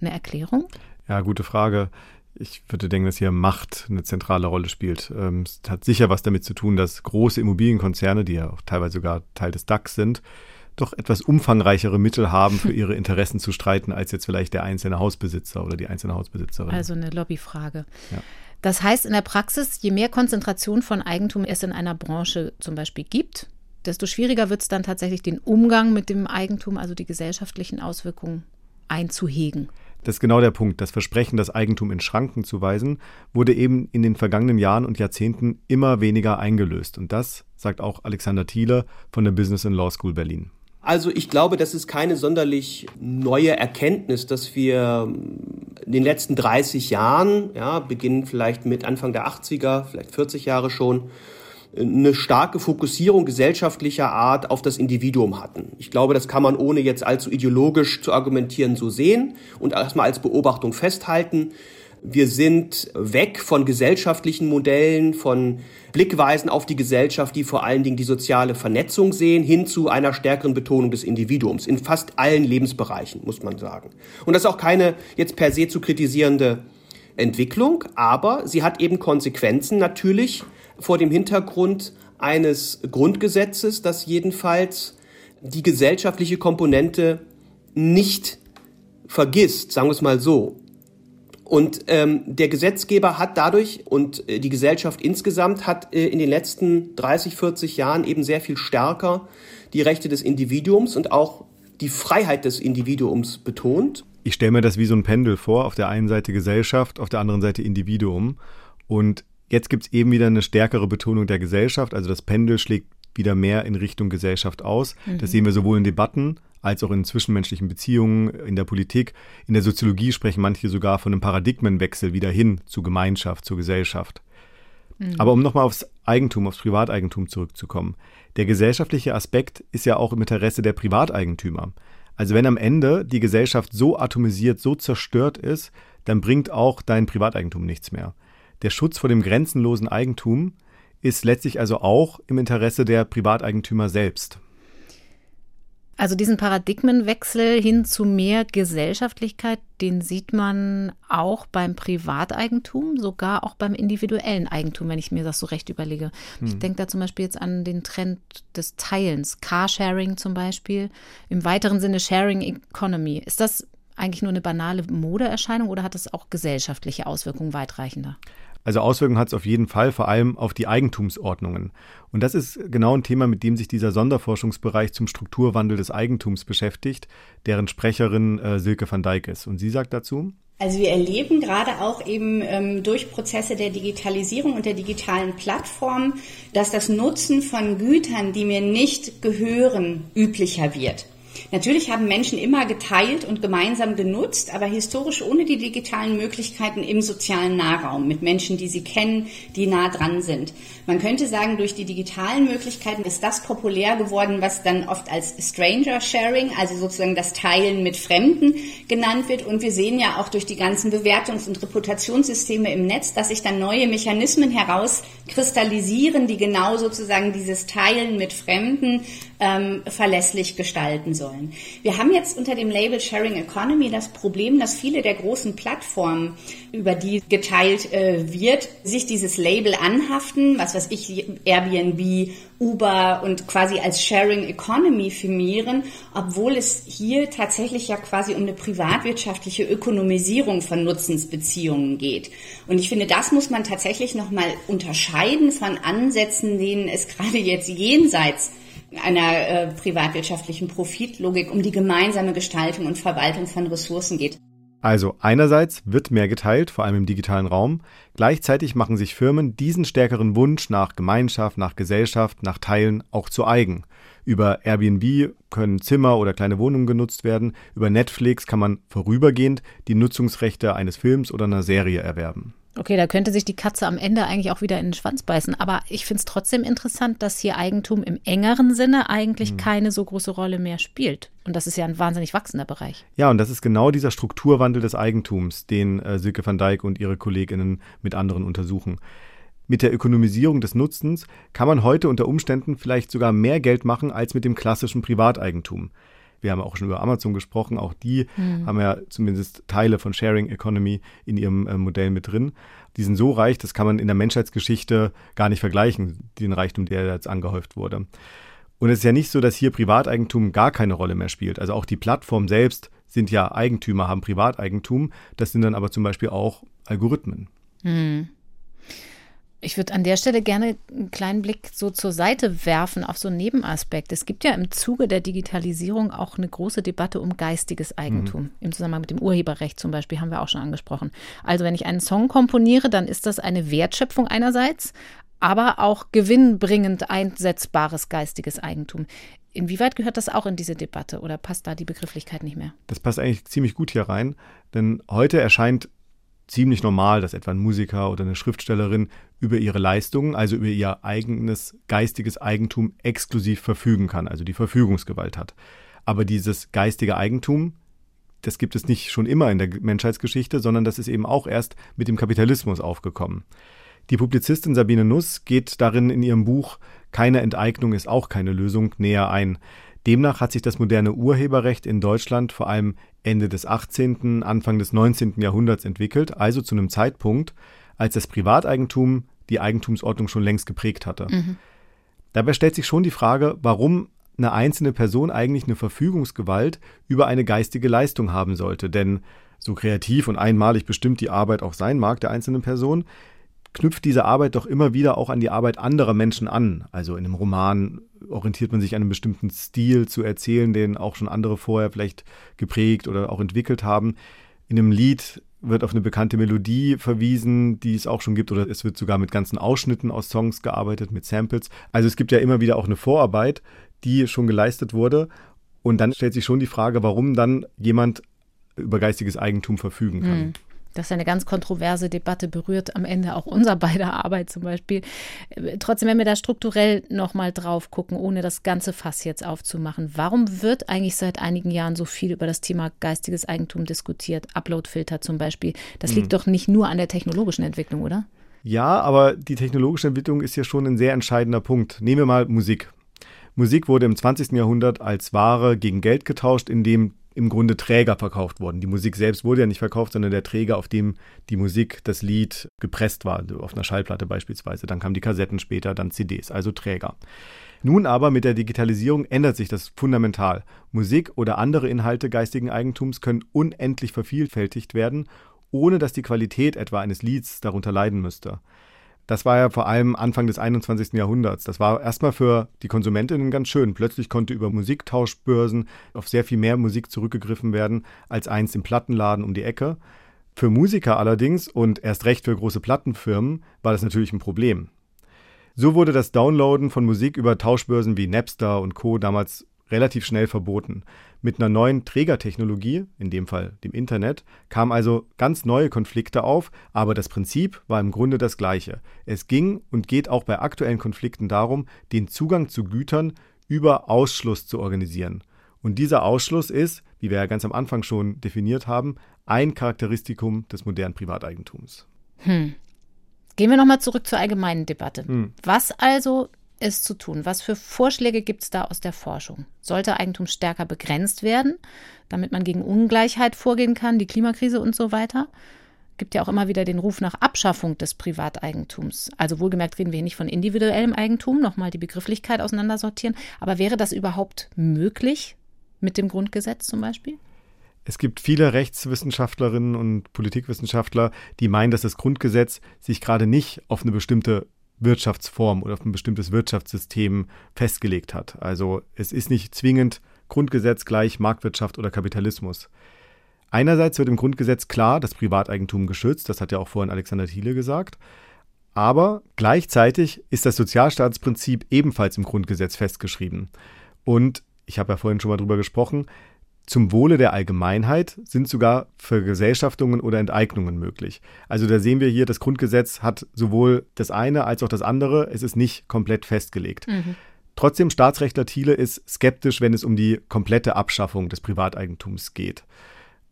eine Erklärung? Ja, gute Frage. Ich würde denken, dass hier Macht eine zentrale Rolle spielt. Ähm, es hat sicher was damit zu tun, dass große Immobilienkonzerne, die ja auch teilweise sogar Teil des DAX sind, doch etwas umfangreichere Mittel haben, für ihre Interessen zu streiten, als jetzt vielleicht der einzelne Hausbesitzer oder die einzelne Hausbesitzerin. Also eine Lobbyfrage. Ja. Das heißt in der Praxis, je mehr Konzentration von Eigentum es in einer Branche zum Beispiel gibt, desto schwieriger wird es dann tatsächlich, den Umgang mit dem Eigentum, also die gesellschaftlichen Auswirkungen einzuhegen. Das ist genau der Punkt. Das Versprechen, das Eigentum in Schranken zu weisen, wurde eben in den vergangenen Jahren und Jahrzehnten immer weniger eingelöst. Und das sagt auch Alexander Thiele von der Business and Law School Berlin. Also ich glaube, das ist keine sonderlich neue Erkenntnis, dass wir in den letzten 30 Jahren, ja, beginnen vielleicht mit Anfang der 80er, vielleicht 40 Jahre schon, eine starke Fokussierung gesellschaftlicher Art auf das Individuum hatten. Ich glaube, das kann man ohne jetzt allzu ideologisch zu argumentieren so sehen und erstmal als Beobachtung festhalten. Wir sind weg von gesellschaftlichen Modellen, von Blickweisen auf die Gesellschaft, die vor allen Dingen die soziale Vernetzung sehen, hin zu einer stärkeren Betonung des Individuums in fast allen Lebensbereichen, muss man sagen. Und das ist auch keine jetzt per se zu kritisierende Entwicklung, aber sie hat eben Konsequenzen natürlich vor dem Hintergrund eines Grundgesetzes, das jedenfalls die gesellschaftliche Komponente nicht vergisst, sagen wir es mal so. Und ähm, der Gesetzgeber hat dadurch und äh, die Gesellschaft insgesamt hat äh, in den letzten 30, 40 Jahren eben sehr viel stärker die Rechte des Individuums und auch die Freiheit des Individuums betont. Ich stelle mir das wie so ein Pendel vor, auf der einen Seite Gesellschaft, auf der anderen Seite Individuum. Und Jetzt gibt es eben wieder eine stärkere Betonung der Gesellschaft. Also das Pendel schlägt wieder mehr in Richtung Gesellschaft aus. Mhm. Das sehen wir sowohl in Debatten als auch in zwischenmenschlichen Beziehungen, in der Politik. In der Soziologie sprechen manche sogar von einem Paradigmenwechsel wieder hin zu Gemeinschaft, zur Gesellschaft. Mhm. Aber um nochmal aufs Eigentum, aufs Privateigentum zurückzukommen. Der gesellschaftliche Aspekt ist ja auch im Interesse der Privateigentümer. Also wenn am Ende die Gesellschaft so atomisiert, so zerstört ist, dann bringt auch dein Privateigentum nichts mehr. Der Schutz vor dem grenzenlosen Eigentum ist letztlich also auch im Interesse der Privateigentümer selbst. Also diesen Paradigmenwechsel hin zu mehr Gesellschaftlichkeit, den sieht man auch beim Privateigentum, sogar auch beim individuellen Eigentum, wenn ich mir das so recht überlege. Hm. Ich denke da zum Beispiel jetzt an den Trend des Teilens, Carsharing zum Beispiel, im weiteren Sinne Sharing Economy. Ist das eigentlich nur eine banale Modeerscheinung oder hat das auch gesellschaftliche Auswirkungen weitreichender? Also Auswirkungen hat es auf jeden Fall, vor allem auf die Eigentumsordnungen. Und das ist genau ein Thema, mit dem sich dieser Sonderforschungsbereich zum Strukturwandel des Eigentums beschäftigt, deren Sprecherin äh, Silke van Dijk ist. Und sie sagt dazu, also wir erleben gerade auch eben ähm, durch Prozesse der Digitalisierung und der digitalen Plattform, dass das Nutzen von Gütern, die mir nicht gehören, üblicher wird. Natürlich haben Menschen immer geteilt und gemeinsam genutzt, aber historisch ohne die digitalen Möglichkeiten im sozialen Nahraum mit Menschen, die sie kennen, die nah dran sind. Man könnte sagen, durch die digitalen Möglichkeiten ist das populär geworden, was dann oft als Stranger Sharing, also sozusagen das Teilen mit Fremden genannt wird. Und wir sehen ja auch durch die ganzen Bewertungs- und Reputationssysteme im Netz, dass sich dann neue Mechanismen herauskristallisieren, die genau sozusagen dieses Teilen mit Fremden ähm, verlässlich gestalten sollen. Wir haben jetzt unter dem Label Sharing Economy das Problem, dass viele der großen Plattformen, über die geteilt äh, wird, sich dieses Label anhaften, was weiß ich, Airbnb, Uber und quasi als Sharing Economy firmieren, obwohl es hier tatsächlich ja quasi um eine privatwirtschaftliche Ökonomisierung von Nutzensbeziehungen geht. Und ich finde, das muss man tatsächlich nochmal unterscheiden von Ansätzen, denen es gerade jetzt jenseits einer äh, privatwirtschaftlichen Profitlogik um die gemeinsame Gestaltung und Verwaltung von Ressourcen geht. Also einerseits wird mehr geteilt, vor allem im digitalen Raum. Gleichzeitig machen sich Firmen diesen stärkeren Wunsch nach Gemeinschaft, nach Gesellschaft, nach Teilen auch zu eigen. Über Airbnb können Zimmer oder kleine Wohnungen genutzt werden. Über Netflix kann man vorübergehend die Nutzungsrechte eines Films oder einer Serie erwerben. Okay, da könnte sich die Katze am Ende eigentlich auch wieder in den Schwanz beißen. Aber ich finde es trotzdem interessant, dass hier Eigentum im engeren Sinne eigentlich mhm. keine so große Rolle mehr spielt. Und das ist ja ein wahnsinnig wachsender Bereich. Ja, und das ist genau dieser Strukturwandel des Eigentums, den äh, Silke van Dijk und ihre Kolleginnen mit anderen untersuchen. Mit der Ökonomisierung des Nutzens kann man heute unter Umständen vielleicht sogar mehr Geld machen als mit dem klassischen Privateigentum. Wir haben auch schon über Amazon gesprochen. Auch die mhm. haben ja zumindest Teile von Sharing Economy in ihrem äh, Modell mit drin. Die sind so reich, das kann man in der Menschheitsgeschichte gar nicht vergleichen, den Reichtum, der jetzt angehäuft wurde. Und es ist ja nicht so, dass hier Privateigentum gar keine Rolle mehr spielt. Also auch die Plattform selbst sind ja Eigentümer, haben Privateigentum. Das sind dann aber zum Beispiel auch Algorithmen. Mhm. Ich würde an der Stelle gerne einen kleinen Blick so zur Seite werfen auf so einen Nebenaspekt. Es gibt ja im Zuge der Digitalisierung auch eine große Debatte um geistiges Eigentum. Mhm. Im Zusammenhang mit dem Urheberrecht zum Beispiel haben wir auch schon angesprochen. Also wenn ich einen Song komponiere, dann ist das eine Wertschöpfung einerseits, aber auch gewinnbringend einsetzbares geistiges Eigentum. Inwieweit gehört das auch in diese Debatte oder passt da die Begrifflichkeit nicht mehr? Das passt eigentlich ziemlich gut hier rein, denn heute erscheint ziemlich normal, dass etwa ein Musiker oder eine Schriftstellerin über ihre Leistungen, also über ihr eigenes geistiges Eigentum exklusiv verfügen kann, also die Verfügungsgewalt hat. Aber dieses geistige Eigentum, das gibt es nicht schon immer in der Menschheitsgeschichte, sondern das ist eben auch erst mit dem Kapitalismus aufgekommen. Die Publizistin Sabine Nuss geht darin in ihrem Buch Keine Enteignung ist auch keine Lösung näher ein. Demnach hat sich das moderne Urheberrecht in Deutschland vor allem Ende des 18., Anfang des 19. Jahrhunderts entwickelt, also zu einem Zeitpunkt, als das Privateigentum die Eigentumsordnung schon längst geprägt hatte. Mhm. Dabei stellt sich schon die Frage, warum eine einzelne Person eigentlich eine Verfügungsgewalt über eine geistige Leistung haben sollte. Denn so kreativ und einmalig bestimmt die Arbeit auch sein mag der einzelnen Person, knüpft diese Arbeit doch immer wieder auch an die Arbeit anderer Menschen an. Also in einem Roman orientiert man sich an einem bestimmten Stil zu erzählen, den auch schon andere vorher vielleicht geprägt oder auch entwickelt haben. In einem Lied wird auf eine bekannte Melodie verwiesen, die es auch schon gibt, oder es wird sogar mit ganzen Ausschnitten aus Songs gearbeitet, mit Samples. Also es gibt ja immer wieder auch eine Vorarbeit, die schon geleistet wurde. Und dann stellt sich schon die Frage, warum dann jemand über geistiges Eigentum verfügen kann. Hm. Das ist eine ganz kontroverse Debatte, berührt am Ende auch unser beider Arbeit zum Beispiel. Trotzdem, wenn wir da strukturell nochmal drauf gucken, ohne das ganze Fass jetzt aufzumachen, warum wird eigentlich seit einigen Jahren so viel über das Thema geistiges Eigentum diskutiert? Uploadfilter zum Beispiel. Das hm. liegt doch nicht nur an der technologischen Entwicklung, oder? Ja, aber die technologische Entwicklung ist ja schon ein sehr entscheidender Punkt. Nehmen wir mal Musik. Musik wurde im 20. Jahrhundert als Ware gegen Geld getauscht, indem im Grunde Träger verkauft worden. Die Musik selbst wurde ja nicht verkauft, sondern der Träger, auf dem die Musik, das Lied gepresst war, auf einer Schallplatte beispielsweise. Dann kamen die Kassetten später, dann CDs, also Träger. Nun aber mit der Digitalisierung ändert sich das fundamental. Musik oder andere Inhalte geistigen Eigentums können unendlich vervielfältigt werden, ohne dass die Qualität etwa eines Lieds darunter leiden müsste. Das war ja vor allem Anfang des 21. Jahrhunderts. Das war erstmal für die Konsumentinnen ganz schön. Plötzlich konnte über Musiktauschbörsen auf sehr viel mehr Musik zurückgegriffen werden als einst im Plattenladen um die Ecke. Für Musiker allerdings und erst recht für große Plattenfirmen war das natürlich ein Problem. So wurde das Downloaden von Musik über Tauschbörsen wie Napster und Co. damals relativ schnell verboten. Mit einer neuen Trägertechnologie, in dem Fall dem Internet, kamen also ganz neue Konflikte auf, aber das Prinzip war im Grunde das gleiche. Es ging und geht auch bei aktuellen Konflikten darum, den Zugang zu Gütern über Ausschluss zu organisieren. Und dieser Ausschluss ist, wie wir ja ganz am Anfang schon definiert haben, ein Charakteristikum des modernen Privateigentums. Hm. Gehen wir nochmal zurück zur allgemeinen Debatte. Hm. Was also ist zu tun? Was für Vorschläge gibt es da aus der Forschung? Sollte Eigentum stärker begrenzt werden, damit man gegen Ungleichheit vorgehen kann, die Klimakrise und so weiter? Gibt ja auch immer wieder den Ruf nach Abschaffung des Privateigentums. Also wohlgemerkt reden wir hier nicht von individuellem Eigentum, nochmal die Begrifflichkeit auseinandersortieren. Aber wäre das überhaupt möglich mit dem Grundgesetz zum Beispiel? Es gibt viele Rechtswissenschaftlerinnen und Politikwissenschaftler, die meinen, dass das Grundgesetz sich gerade nicht auf eine bestimmte Wirtschaftsform oder auf ein bestimmtes Wirtschaftssystem festgelegt hat. Also es ist nicht zwingend Grundgesetz gleich Marktwirtschaft oder Kapitalismus. Einerseits wird im Grundgesetz klar das Privateigentum geschützt, das hat ja auch vorhin Alexander Thiele gesagt, aber gleichzeitig ist das Sozialstaatsprinzip ebenfalls im Grundgesetz festgeschrieben. Und ich habe ja vorhin schon mal drüber gesprochen, zum Wohle der Allgemeinheit sind sogar Vergesellschaftungen oder Enteignungen möglich. Also da sehen wir hier, das Grundgesetz hat sowohl das eine als auch das andere. Es ist nicht komplett festgelegt. Mhm. Trotzdem, Staatsrechtler Thiele ist skeptisch, wenn es um die komplette Abschaffung des Privateigentums geht.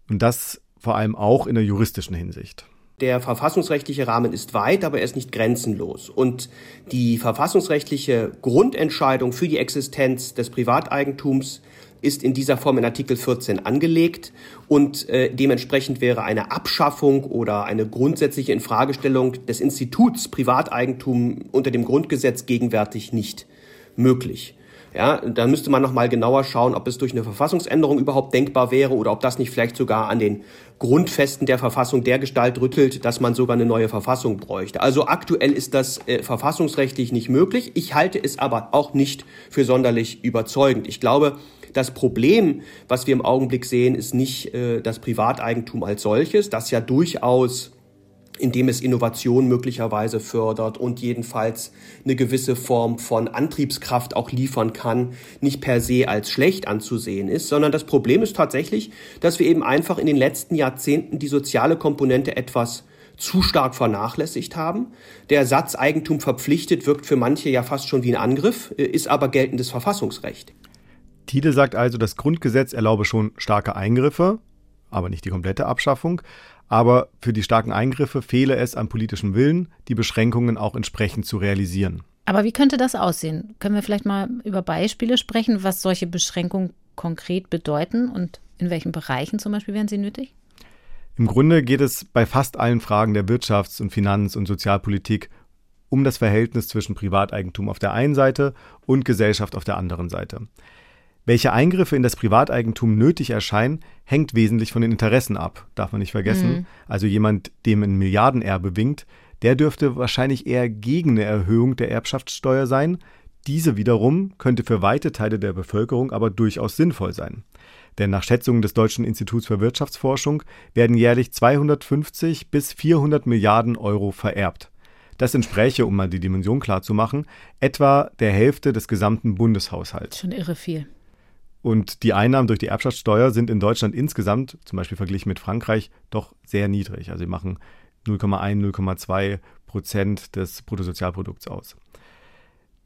Und das vor allem auch in der juristischen Hinsicht. Der verfassungsrechtliche Rahmen ist weit, aber er ist nicht grenzenlos. Und die verfassungsrechtliche Grundentscheidung für die Existenz des Privateigentums ist in dieser Form in Artikel 14 angelegt und äh, dementsprechend wäre eine Abschaffung oder eine grundsätzliche Infragestellung des Instituts Privateigentum unter dem Grundgesetz gegenwärtig nicht möglich. Ja, da müsste man nochmal genauer schauen, ob es durch eine Verfassungsänderung überhaupt denkbar wäre oder ob das nicht vielleicht sogar an den Grundfesten der Verfassung der Gestalt rüttelt, dass man sogar eine neue Verfassung bräuchte. Also aktuell ist das äh, verfassungsrechtlich nicht möglich. Ich halte es aber auch nicht für sonderlich überzeugend. Ich glaube, das Problem, was wir im Augenblick sehen, ist nicht äh, das Privateigentum als solches, das ja durchaus indem es Innovation möglicherweise fördert und jedenfalls eine gewisse Form von Antriebskraft auch liefern kann, nicht per se als schlecht anzusehen ist, sondern das Problem ist tatsächlich, dass wir eben einfach in den letzten Jahrzehnten die soziale Komponente etwas zu stark vernachlässigt haben. Der Satz Eigentum verpflichtet wirkt für manche ja fast schon wie ein Angriff, äh, ist aber geltendes Verfassungsrecht. Tide sagt also, das Grundgesetz erlaube schon starke Eingriffe, aber nicht die komplette Abschaffung. Aber für die starken Eingriffe fehle es an politischem Willen, die Beschränkungen auch entsprechend zu realisieren. Aber wie könnte das aussehen? Können wir vielleicht mal über Beispiele sprechen, was solche Beschränkungen konkret bedeuten und in welchen Bereichen zum Beispiel wären sie nötig? Im Grunde geht es bei fast allen Fragen der Wirtschafts- und Finanz- und Sozialpolitik um das Verhältnis zwischen Privateigentum auf der einen Seite und Gesellschaft auf der anderen Seite. Welche Eingriffe in das Privateigentum nötig erscheinen, hängt wesentlich von den Interessen ab, darf man nicht vergessen. Mhm. Also jemand, dem ein Milliardenerbe winkt, der dürfte wahrscheinlich eher gegen eine Erhöhung der Erbschaftssteuer sein. Diese wiederum könnte für weite Teile der Bevölkerung aber durchaus sinnvoll sein. Denn nach Schätzungen des Deutschen Instituts für Wirtschaftsforschung werden jährlich 250 bis 400 Milliarden Euro vererbt. Das entspräche, um mal die Dimension klar zu machen, etwa der Hälfte des gesamten Bundeshaushalts. Schon irre viel. Und die Einnahmen durch die Erbschaftssteuer sind in Deutschland insgesamt, zum Beispiel verglichen mit Frankreich, doch sehr niedrig. Also sie machen 0,1, 0,2 Prozent des Bruttosozialprodukts aus.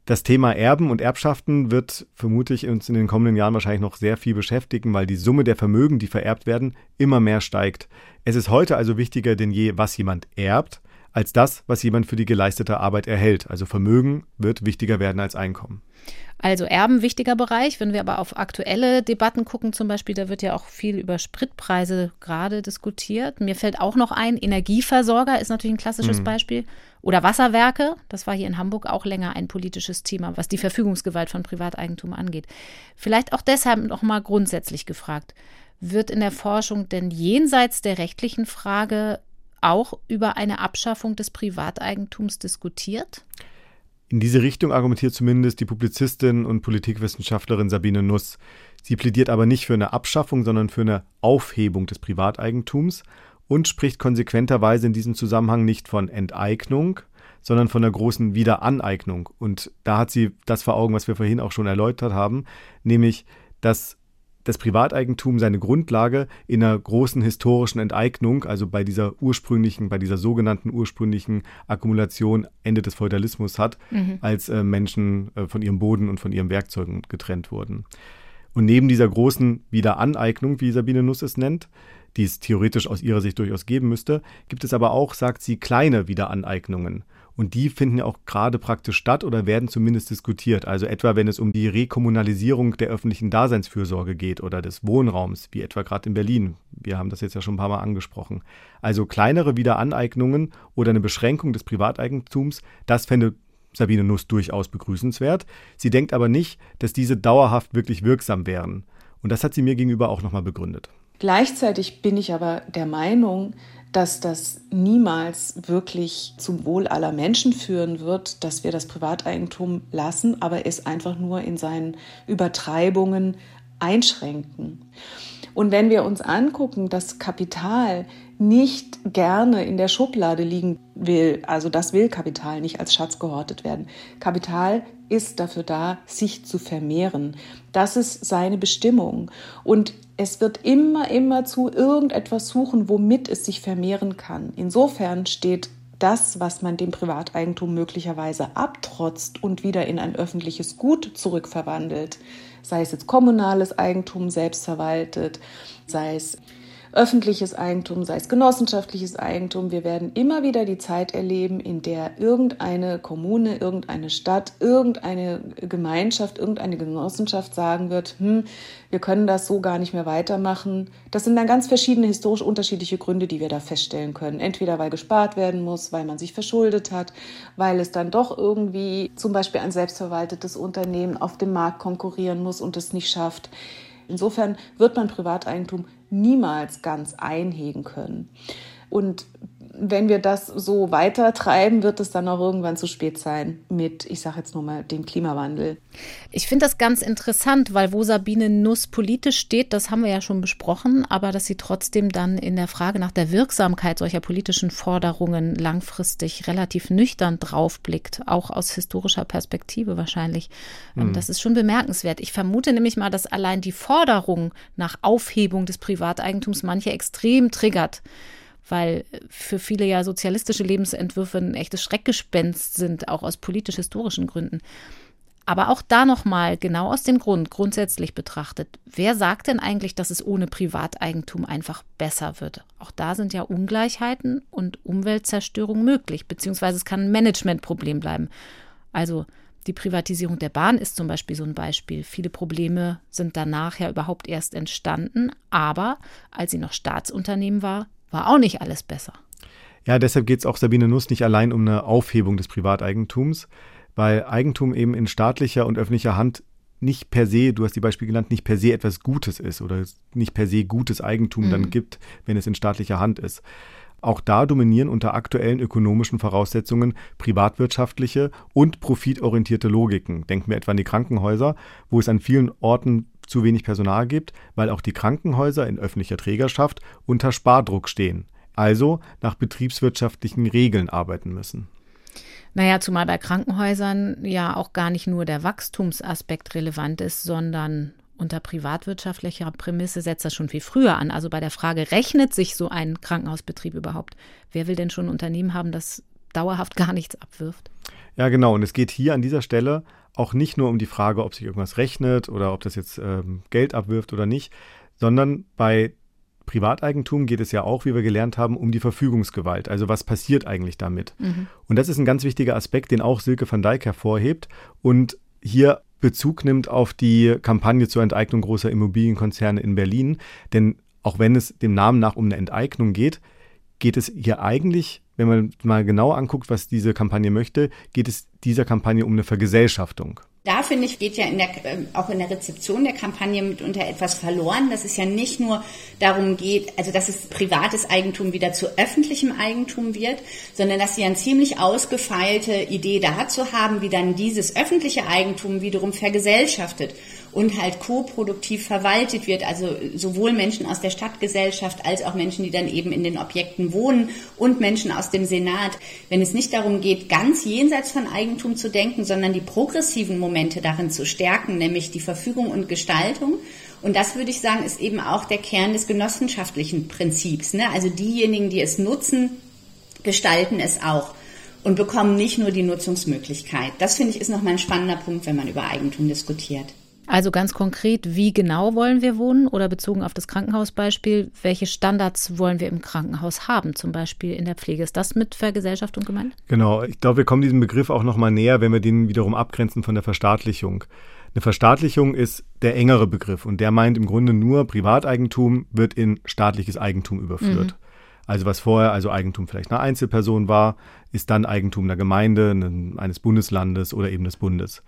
Das Thema Erben und Erbschaften wird vermutlich uns in den kommenden Jahren wahrscheinlich noch sehr viel beschäftigen, weil die Summe der Vermögen, die vererbt werden, immer mehr steigt. Es ist heute also wichtiger denn je, was jemand erbt, als das, was jemand für die geleistete Arbeit erhält. Also Vermögen wird wichtiger werden als Einkommen. Also Erben wichtiger Bereich. Wenn wir aber auf aktuelle Debatten gucken, zum Beispiel, da wird ja auch viel über Spritpreise gerade diskutiert. Mir fällt auch noch ein, Energieversorger ist natürlich ein klassisches mhm. Beispiel. Oder Wasserwerke, das war hier in Hamburg auch länger ein politisches Thema, was die Verfügungsgewalt von Privateigentum angeht. Vielleicht auch deshalb noch mal grundsätzlich gefragt. Wird in der Forschung denn jenseits der rechtlichen Frage auch über eine Abschaffung des Privateigentums diskutiert? In diese Richtung argumentiert zumindest die Publizistin und Politikwissenschaftlerin Sabine Nuss. Sie plädiert aber nicht für eine Abschaffung, sondern für eine Aufhebung des Privateigentums und spricht konsequenterweise in diesem Zusammenhang nicht von Enteignung, sondern von einer großen Wiederaneignung. Und da hat sie das vor Augen, was wir vorhin auch schon erläutert haben, nämlich, dass das Privateigentum seine Grundlage in einer großen historischen Enteignung, also bei dieser ursprünglichen, bei dieser sogenannten ursprünglichen Akkumulation Ende des Feudalismus hat, mhm. als äh, Menschen äh, von ihrem Boden und von ihren Werkzeugen getrennt wurden. Und neben dieser großen Wiederaneignung, wie Sabine Nuss es nennt, die es theoretisch aus ihrer Sicht durchaus geben müsste, gibt es aber auch, sagt sie, kleine Wiederaneignungen. Und die finden ja auch gerade praktisch statt oder werden zumindest diskutiert. Also etwa, wenn es um die Rekommunalisierung der öffentlichen Daseinsfürsorge geht oder des Wohnraums, wie etwa gerade in Berlin. Wir haben das jetzt ja schon ein paar Mal angesprochen. Also kleinere Wiederaneignungen oder eine Beschränkung des Privateigentums, das fände Sabine Nuss durchaus begrüßenswert. Sie denkt aber nicht, dass diese dauerhaft wirklich wirksam wären. Und das hat sie mir gegenüber auch nochmal begründet. Gleichzeitig bin ich aber der Meinung, dass das niemals wirklich zum Wohl aller Menschen führen wird, dass wir das Privateigentum lassen, aber es einfach nur in seinen Übertreibungen einschränken. Und wenn wir uns angucken, dass Kapital nicht gerne in der Schublade liegen will, also das will Kapital nicht als Schatz gehortet werden. Kapital ist dafür da, sich zu vermehren. Das ist seine Bestimmung. Und es wird immer, immer zu irgendetwas suchen, womit es sich vermehren kann. Insofern steht das, was man dem Privateigentum möglicherweise abtrotzt und wieder in ein öffentliches Gut zurückverwandelt, sei es jetzt kommunales Eigentum selbstverwaltet, sei es öffentliches Eigentum, sei es genossenschaftliches Eigentum. Wir werden immer wieder die Zeit erleben, in der irgendeine Kommune, irgendeine Stadt, irgendeine Gemeinschaft, irgendeine Genossenschaft sagen wird, hm, wir können das so gar nicht mehr weitermachen. Das sind dann ganz verschiedene historisch unterschiedliche Gründe, die wir da feststellen können. Entweder weil gespart werden muss, weil man sich verschuldet hat, weil es dann doch irgendwie zum Beispiel ein selbstverwaltetes Unternehmen auf dem Markt konkurrieren muss und es nicht schafft. Insofern wird man Privateigentum niemals ganz einhegen können. Und wenn wir das so weiter treiben, wird es dann auch irgendwann zu spät sein mit, ich sage jetzt nur mal, dem Klimawandel. Ich finde das ganz interessant, weil wo Sabine Nuss politisch steht, das haben wir ja schon besprochen, aber dass sie trotzdem dann in der Frage nach der Wirksamkeit solcher politischen Forderungen langfristig relativ nüchtern draufblickt, auch aus historischer Perspektive wahrscheinlich. Mhm. Das ist schon bemerkenswert. Ich vermute nämlich mal, dass allein die Forderung nach Aufhebung des Privateigentums manche extrem triggert weil für viele ja sozialistische Lebensentwürfe ein echtes Schreckgespenst sind, auch aus politisch-historischen Gründen. Aber auch da nochmal, genau aus dem Grund, grundsätzlich betrachtet, wer sagt denn eigentlich, dass es ohne Privateigentum einfach besser wird? Auch da sind ja Ungleichheiten und Umweltzerstörung möglich, beziehungsweise es kann ein Managementproblem bleiben. Also die Privatisierung der Bahn ist zum Beispiel so ein Beispiel. Viele Probleme sind danach ja überhaupt erst entstanden, aber als sie noch Staatsunternehmen war, war auch nicht alles besser. Ja, deshalb geht es auch Sabine Nuss nicht allein um eine Aufhebung des Privateigentums, weil Eigentum eben in staatlicher und öffentlicher Hand nicht per se, du hast die Beispiele genannt, nicht per se etwas Gutes ist oder nicht per se gutes Eigentum mhm. dann gibt, wenn es in staatlicher Hand ist. Auch da dominieren unter aktuellen ökonomischen Voraussetzungen privatwirtschaftliche und profitorientierte Logiken. Denken wir etwa an die Krankenhäuser, wo es an vielen Orten zu wenig Personal gibt, weil auch die Krankenhäuser in öffentlicher Trägerschaft unter Spardruck stehen, also nach betriebswirtschaftlichen Regeln arbeiten müssen. Naja, zumal bei Krankenhäusern ja auch gar nicht nur der Wachstumsaspekt relevant ist, sondern unter privatwirtschaftlicher Prämisse setzt das schon viel früher an. Also bei der Frage, rechnet sich so ein Krankenhausbetrieb überhaupt? Wer will denn schon ein Unternehmen haben, das dauerhaft gar nichts abwirft? Ja, genau. Und es geht hier an dieser Stelle auch nicht nur um die Frage, ob sich irgendwas rechnet oder ob das jetzt ähm, Geld abwirft oder nicht, sondern bei Privateigentum geht es ja auch, wie wir gelernt haben, um die Verfügungsgewalt. Also was passiert eigentlich damit? Mhm. Und das ist ein ganz wichtiger Aspekt, den auch Silke van Dijk hervorhebt und hier Bezug nimmt auf die Kampagne zur Enteignung großer Immobilienkonzerne in Berlin. Denn auch wenn es dem Namen nach um eine Enteignung geht, geht es hier eigentlich wenn man mal genau anguckt, was diese Kampagne möchte, geht es dieser Kampagne um eine Vergesellschaftung. Da finde ich, geht ja in der, ähm, auch in der Rezeption der Kampagne mitunter etwas verloren, dass es ja nicht nur darum geht, also dass es privates Eigentum wieder zu öffentlichem Eigentum wird, sondern dass sie eine ziemlich ausgefeilte Idee dazu haben, wie dann dieses öffentliche Eigentum wiederum vergesellschaftet und halt koproduktiv verwaltet wird. Also sowohl Menschen aus der Stadtgesellschaft als auch Menschen, die dann eben in den Objekten wohnen und Menschen aus dem Senat. Wenn es nicht darum geht, ganz jenseits von Eigentum zu denken, sondern die progressiven Momente darin zu stärken, nämlich die Verfügung und Gestaltung. Und das würde ich sagen, ist eben auch der Kern des genossenschaftlichen Prinzips. Ne? Also diejenigen, die es nutzen, gestalten es auch und bekommen nicht nur die Nutzungsmöglichkeit. Das finde ich ist nochmal ein spannender Punkt, wenn man über Eigentum diskutiert. Also ganz konkret, wie genau wollen wir wohnen oder bezogen auf das Krankenhausbeispiel, welche Standards wollen wir im Krankenhaus haben, zum Beispiel in der Pflege? Ist das mit Vergesellschaftung gemeint? Genau, ich glaube, wir kommen diesem Begriff auch nochmal näher, wenn wir den wiederum abgrenzen von der Verstaatlichung. Eine Verstaatlichung ist der engere Begriff und der meint im Grunde nur, Privateigentum wird in staatliches Eigentum überführt. Mhm. Also was vorher also Eigentum vielleicht einer Einzelperson war, ist dann Eigentum einer Gemeinde, eines Bundeslandes oder eben des Bundes.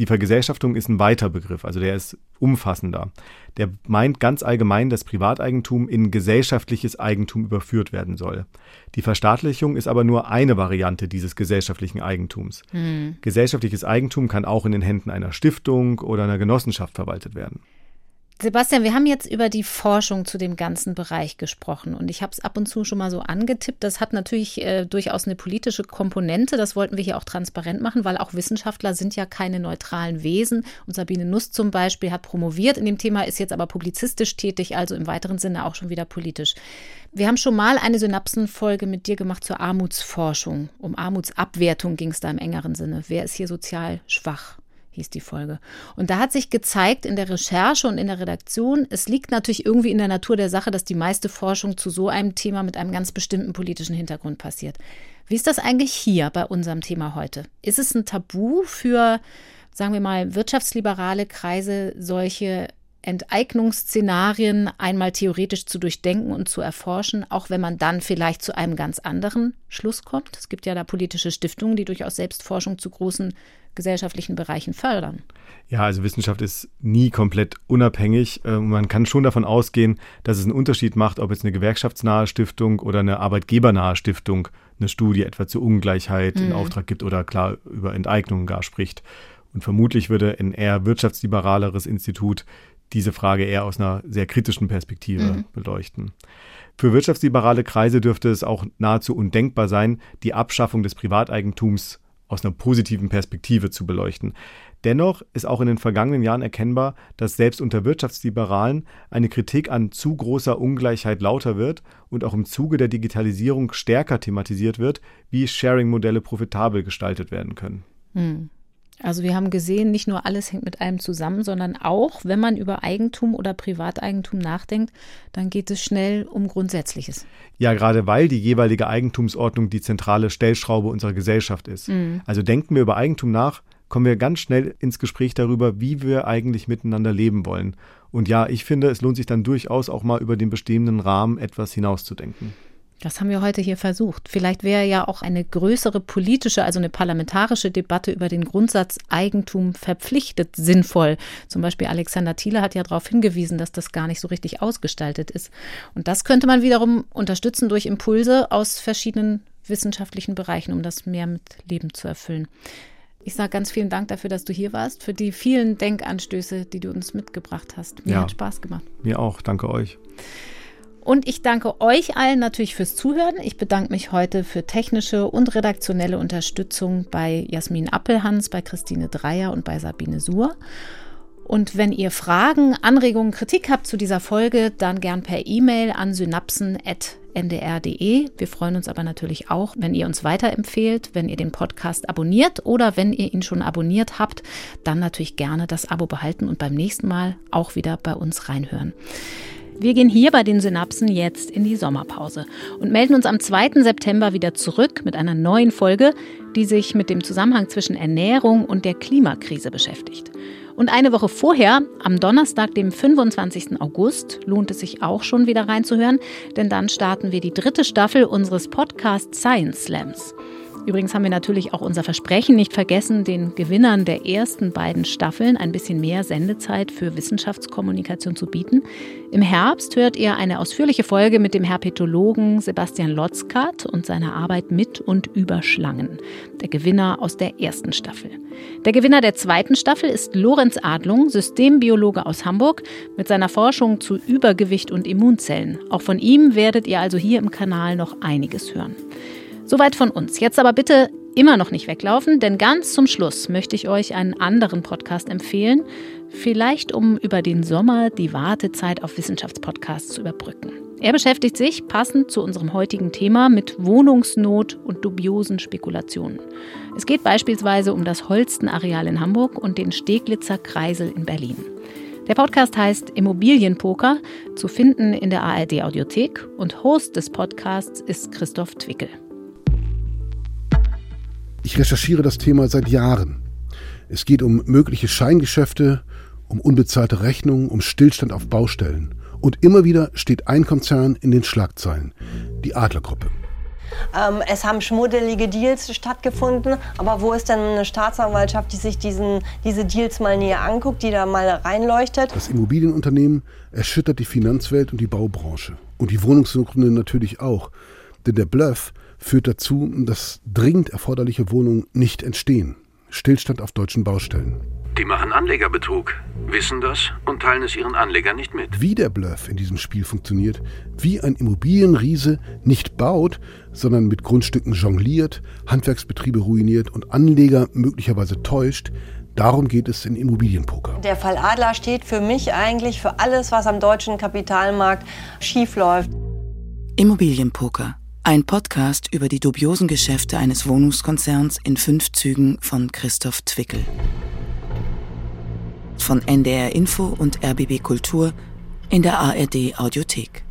Die Vergesellschaftung ist ein weiter Begriff, also der ist umfassender. Der meint ganz allgemein, dass Privateigentum in gesellschaftliches Eigentum überführt werden soll. Die Verstaatlichung ist aber nur eine Variante dieses gesellschaftlichen Eigentums. Hm. Gesellschaftliches Eigentum kann auch in den Händen einer Stiftung oder einer Genossenschaft verwaltet werden. Sebastian, wir haben jetzt über die Forschung zu dem ganzen Bereich gesprochen und ich habe es ab und zu schon mal so angetippt. Das hat natürlich äh, durchaus eine politische Komponente. Das wollten wir hier auch transparent machen, weil auch Wissenschaftler sind ja keine neutralen Wesen. Und Sabine Nuss zum Beispiel hat promoviert in dem Thema, ist jetzt aber publizistisch tätig, also im weiteren Sinne auch schon wieder politisch. Wir haben schon mal eine Synapsenfolge mit dir gemacht zur Armutsforschung. Um Armutsabwertung ging es da im engeren Sinne. Wer ist hier sozial schwach? Hieß die Folge. Und da hat sich gezeigt in der Recherche und in der Redaktion, es liegt natürlich irgendwie in der Natur der Sache, dass die meiste Forschung zu so einem Thema mit einem ganz bestimmten politischen Hintergrund passiert. Wie ist das eigentlich hier bei unserem Thema heute? Ist es ein Tabu für, sagen wir mal, wirtschaftsliberale Kreise, solche Enteignungsszenarien einmal theoretisch zu durchdenken und zu erforschen, auch wenn man dann vielleicht zu einem ganz anderen Schluss kommt. Es gibt ja da politische Stiftungen, die durchaus Selbstforschung zu großen gesellschaftlichen Bereichen fördern. Ja, also Wissenschaft ist nie komplett unabhängig. Ähm, man kann schon davon ausgehen, dass es einen Unterschied macht, ob jetzt eine gewerkschaftsnahe Stiftung oder eine arbeitgebernahe Stiftung eine Studie etwa zur Ungleichheit mhm. in Auftrag gibt oder klar über Enteignungen gar spricht. Und vermutlich würde ein eher wirtschaftsliberaleres Institut diese Frage eher aus einer sehr kritischen Perspektive mhm. beleuchten. Für wirtschaftsliberale Kreise dürfte es auch nahezu undenkbar sein, die Abschaffung des Privateigentums aus einer positiven Perspektive zu beleuchten. Dennoch ist auch in den vergangenen Jahren erkennbar, dass selbst unter Wirtschaftsliberalen eine Kritik an zu großer Ungleichheit lauter wird und auch im Zuge der Digitalisierung stärker thematisiert wird, wie Sharing-Modelle profitabel gestaltet werden können. Hm. Also wir haben gesehen, nicht nur alles hängt mit allem zusammen, sondern auch, wenn man über Eigentum oder Privateigentum nachdenkt, dann geht es schnell um Grundsätzliches. Ja, gerade weil die jeweilige Eigentumsordnung die zentrale Stellschraube unserer Gesellschaft ist. Mhm. Also denken wir über Eigentum nach, kommen wir ganz schnell ins Gespräch darüber, wie wir eigentlich miteinander leben wollen. Und ja, ich finde, es lohnt sich dann durchaus auch mal über den bestehenden Rahmen etwas hinauszudenken. Das haben wir heute hier versucht. Vielleicht wäre ja auch eine größere politische, also eine parlamentarische Debatte über den Grundsatz Eigentum verpflichtet sinnvoll. Zum Beispiel Alexander Thiele hat ja darauf hingewiesen, dass das gar nicht so richtig ausgestaltet ist. Und das könnte man wiederum unterstützen durch Impulse aus verschiedenen wissenschaftlichen Bereichen, um das mehr mit Leben zu erfüllen. Ich sage ganz vielen Dank dafür, dass du hier warst, für die vielen Denkanstöße, die du uns mitgebracht hast. Mir ja, hat Spaß gemacht. Mir auch. Danke euch. Und ich danke euch allen natürlich fürs Zuhören. Ich bedanke mich heute für technische und redaktionelle Unterstützung bei Jasmin Appelhans, bei Christine Dreier und bei Sabine Suhr. Und wenn ihr Fragen, Anregungen, Kritik habt zu dieser Folge, dann gern per E-Mail an synapsen.ndr.de. Wir freuen uns aber natürlich auch, wenn ihr uns weiterempfehlt, wenn ihr den Podcast abonniert oder wenn ihr ihn schon abonniert habt, dann natürlich gerne das Abo behalten und beim nächsten Mal auch wieder bei uns reinhören. Wir gehen hier bei den Synapsen jetzt in die Sommerpause und melden uns am 2. September wieder zurück mit einer neuen Folge, die sich mit dem Zusammenhang zwischen Ernährung und der Klimakrise beschäftigt. Und eine Woche vorher, am Donnerstag, dem 25. August, lohnt es sich auch schon wieder reinzuhören, denn dann starten wir die dritte Staffel unseres Podcast Science Slams. Übrigens haben wir natürlich auch unser Versprechen nicht vergessen, den Gewinnern der ersten beiden Staffeln ein bisschen mehr Sendezeit für Wissenschaftskommunikation zu bieten. Im Herbst hört ihr eine ausführliche Folge mit dem Herpetologen Sebastian Lotzkat und seiner Arbeit mit und über Schlangen, der Gewinner aus der ersten Staffel. Der Gewinner der zweiten Staffel ist Lorenz Adlung, Systembiologe aus Hamburg, mit seiner Forschung zu Übergewicht und Immunzellen. Auch von ihm werdet ihr also hier im Kanal noch einiges hören. Soweit von uns. Jetzt aber bitte immer noch nicht weglaufen, denn ganz zum Schluss möchte ich euch einen anderen Podcast empfehlen, vielleicht um über den Sommer die Wartezeit auf Wissenschaftspodcasts zu überbrücken. Er beschäftigt sich, passend zu unserem heutigen Thema, mit Wohnungsnot und dubiosen Spekulationen. Es geht beispielsweise um das Holstenareal in Hamburg und den Steglitzer Kreisel in Berlin. Der Podcast heißt Immobilienpoker, zu finden in der ARD Audiothek und Host des Podcasts ist Christoph Twickel. Ich recherchiere das Thema seit Jahren. Es geht um mögliche Scheingeschäfte, um unbezahlte Rechnungen, um Stillstand auf Baustellen. Und immer wieder steht ein Konzern in den Schlagzeilen, die Adlergruppe. Ähm, es haben schmuddelige Deals stattgefunden, aber wo ist denn eine Staatsanwaltschaft, die sich diesen, diese Deals mal näher anguckt, die da mal reinleuchtet? Das Immobilienunternehmen erschüttert die Finanzwelt und die Baubranche. Und die Wohnungssuchenden natürlich auch. Denn der Bluff führt dazu, dass dringend erforderliche Wohnungen nicht entstehen. Stillstand auf deutschen Baustellen. Die machen Anlegerbetrug, wissen das und teilen es ihren Anlegern nicht mit. Wie der Bluff in diesem Spiel funktioniert, wie ein Immobilienriese nicht baut, sondern mit Grundstücken jongliert, Handwerksbetriebe ruiniert und Anleger möglicherweise täuscht, darum geht es in Immobilienpoker. Der Fall Adler steht für mich eigentlich für alles, was am deutschen Kapitalmarkt schiefläuft. Immobilienpoker ein Podcast über die dubiosen Geschäfte eines Wohnungskonzerns in fünf Zügen von Christoph Twickel. von NDR Info und RBB Kultur in der ARD Audiothek.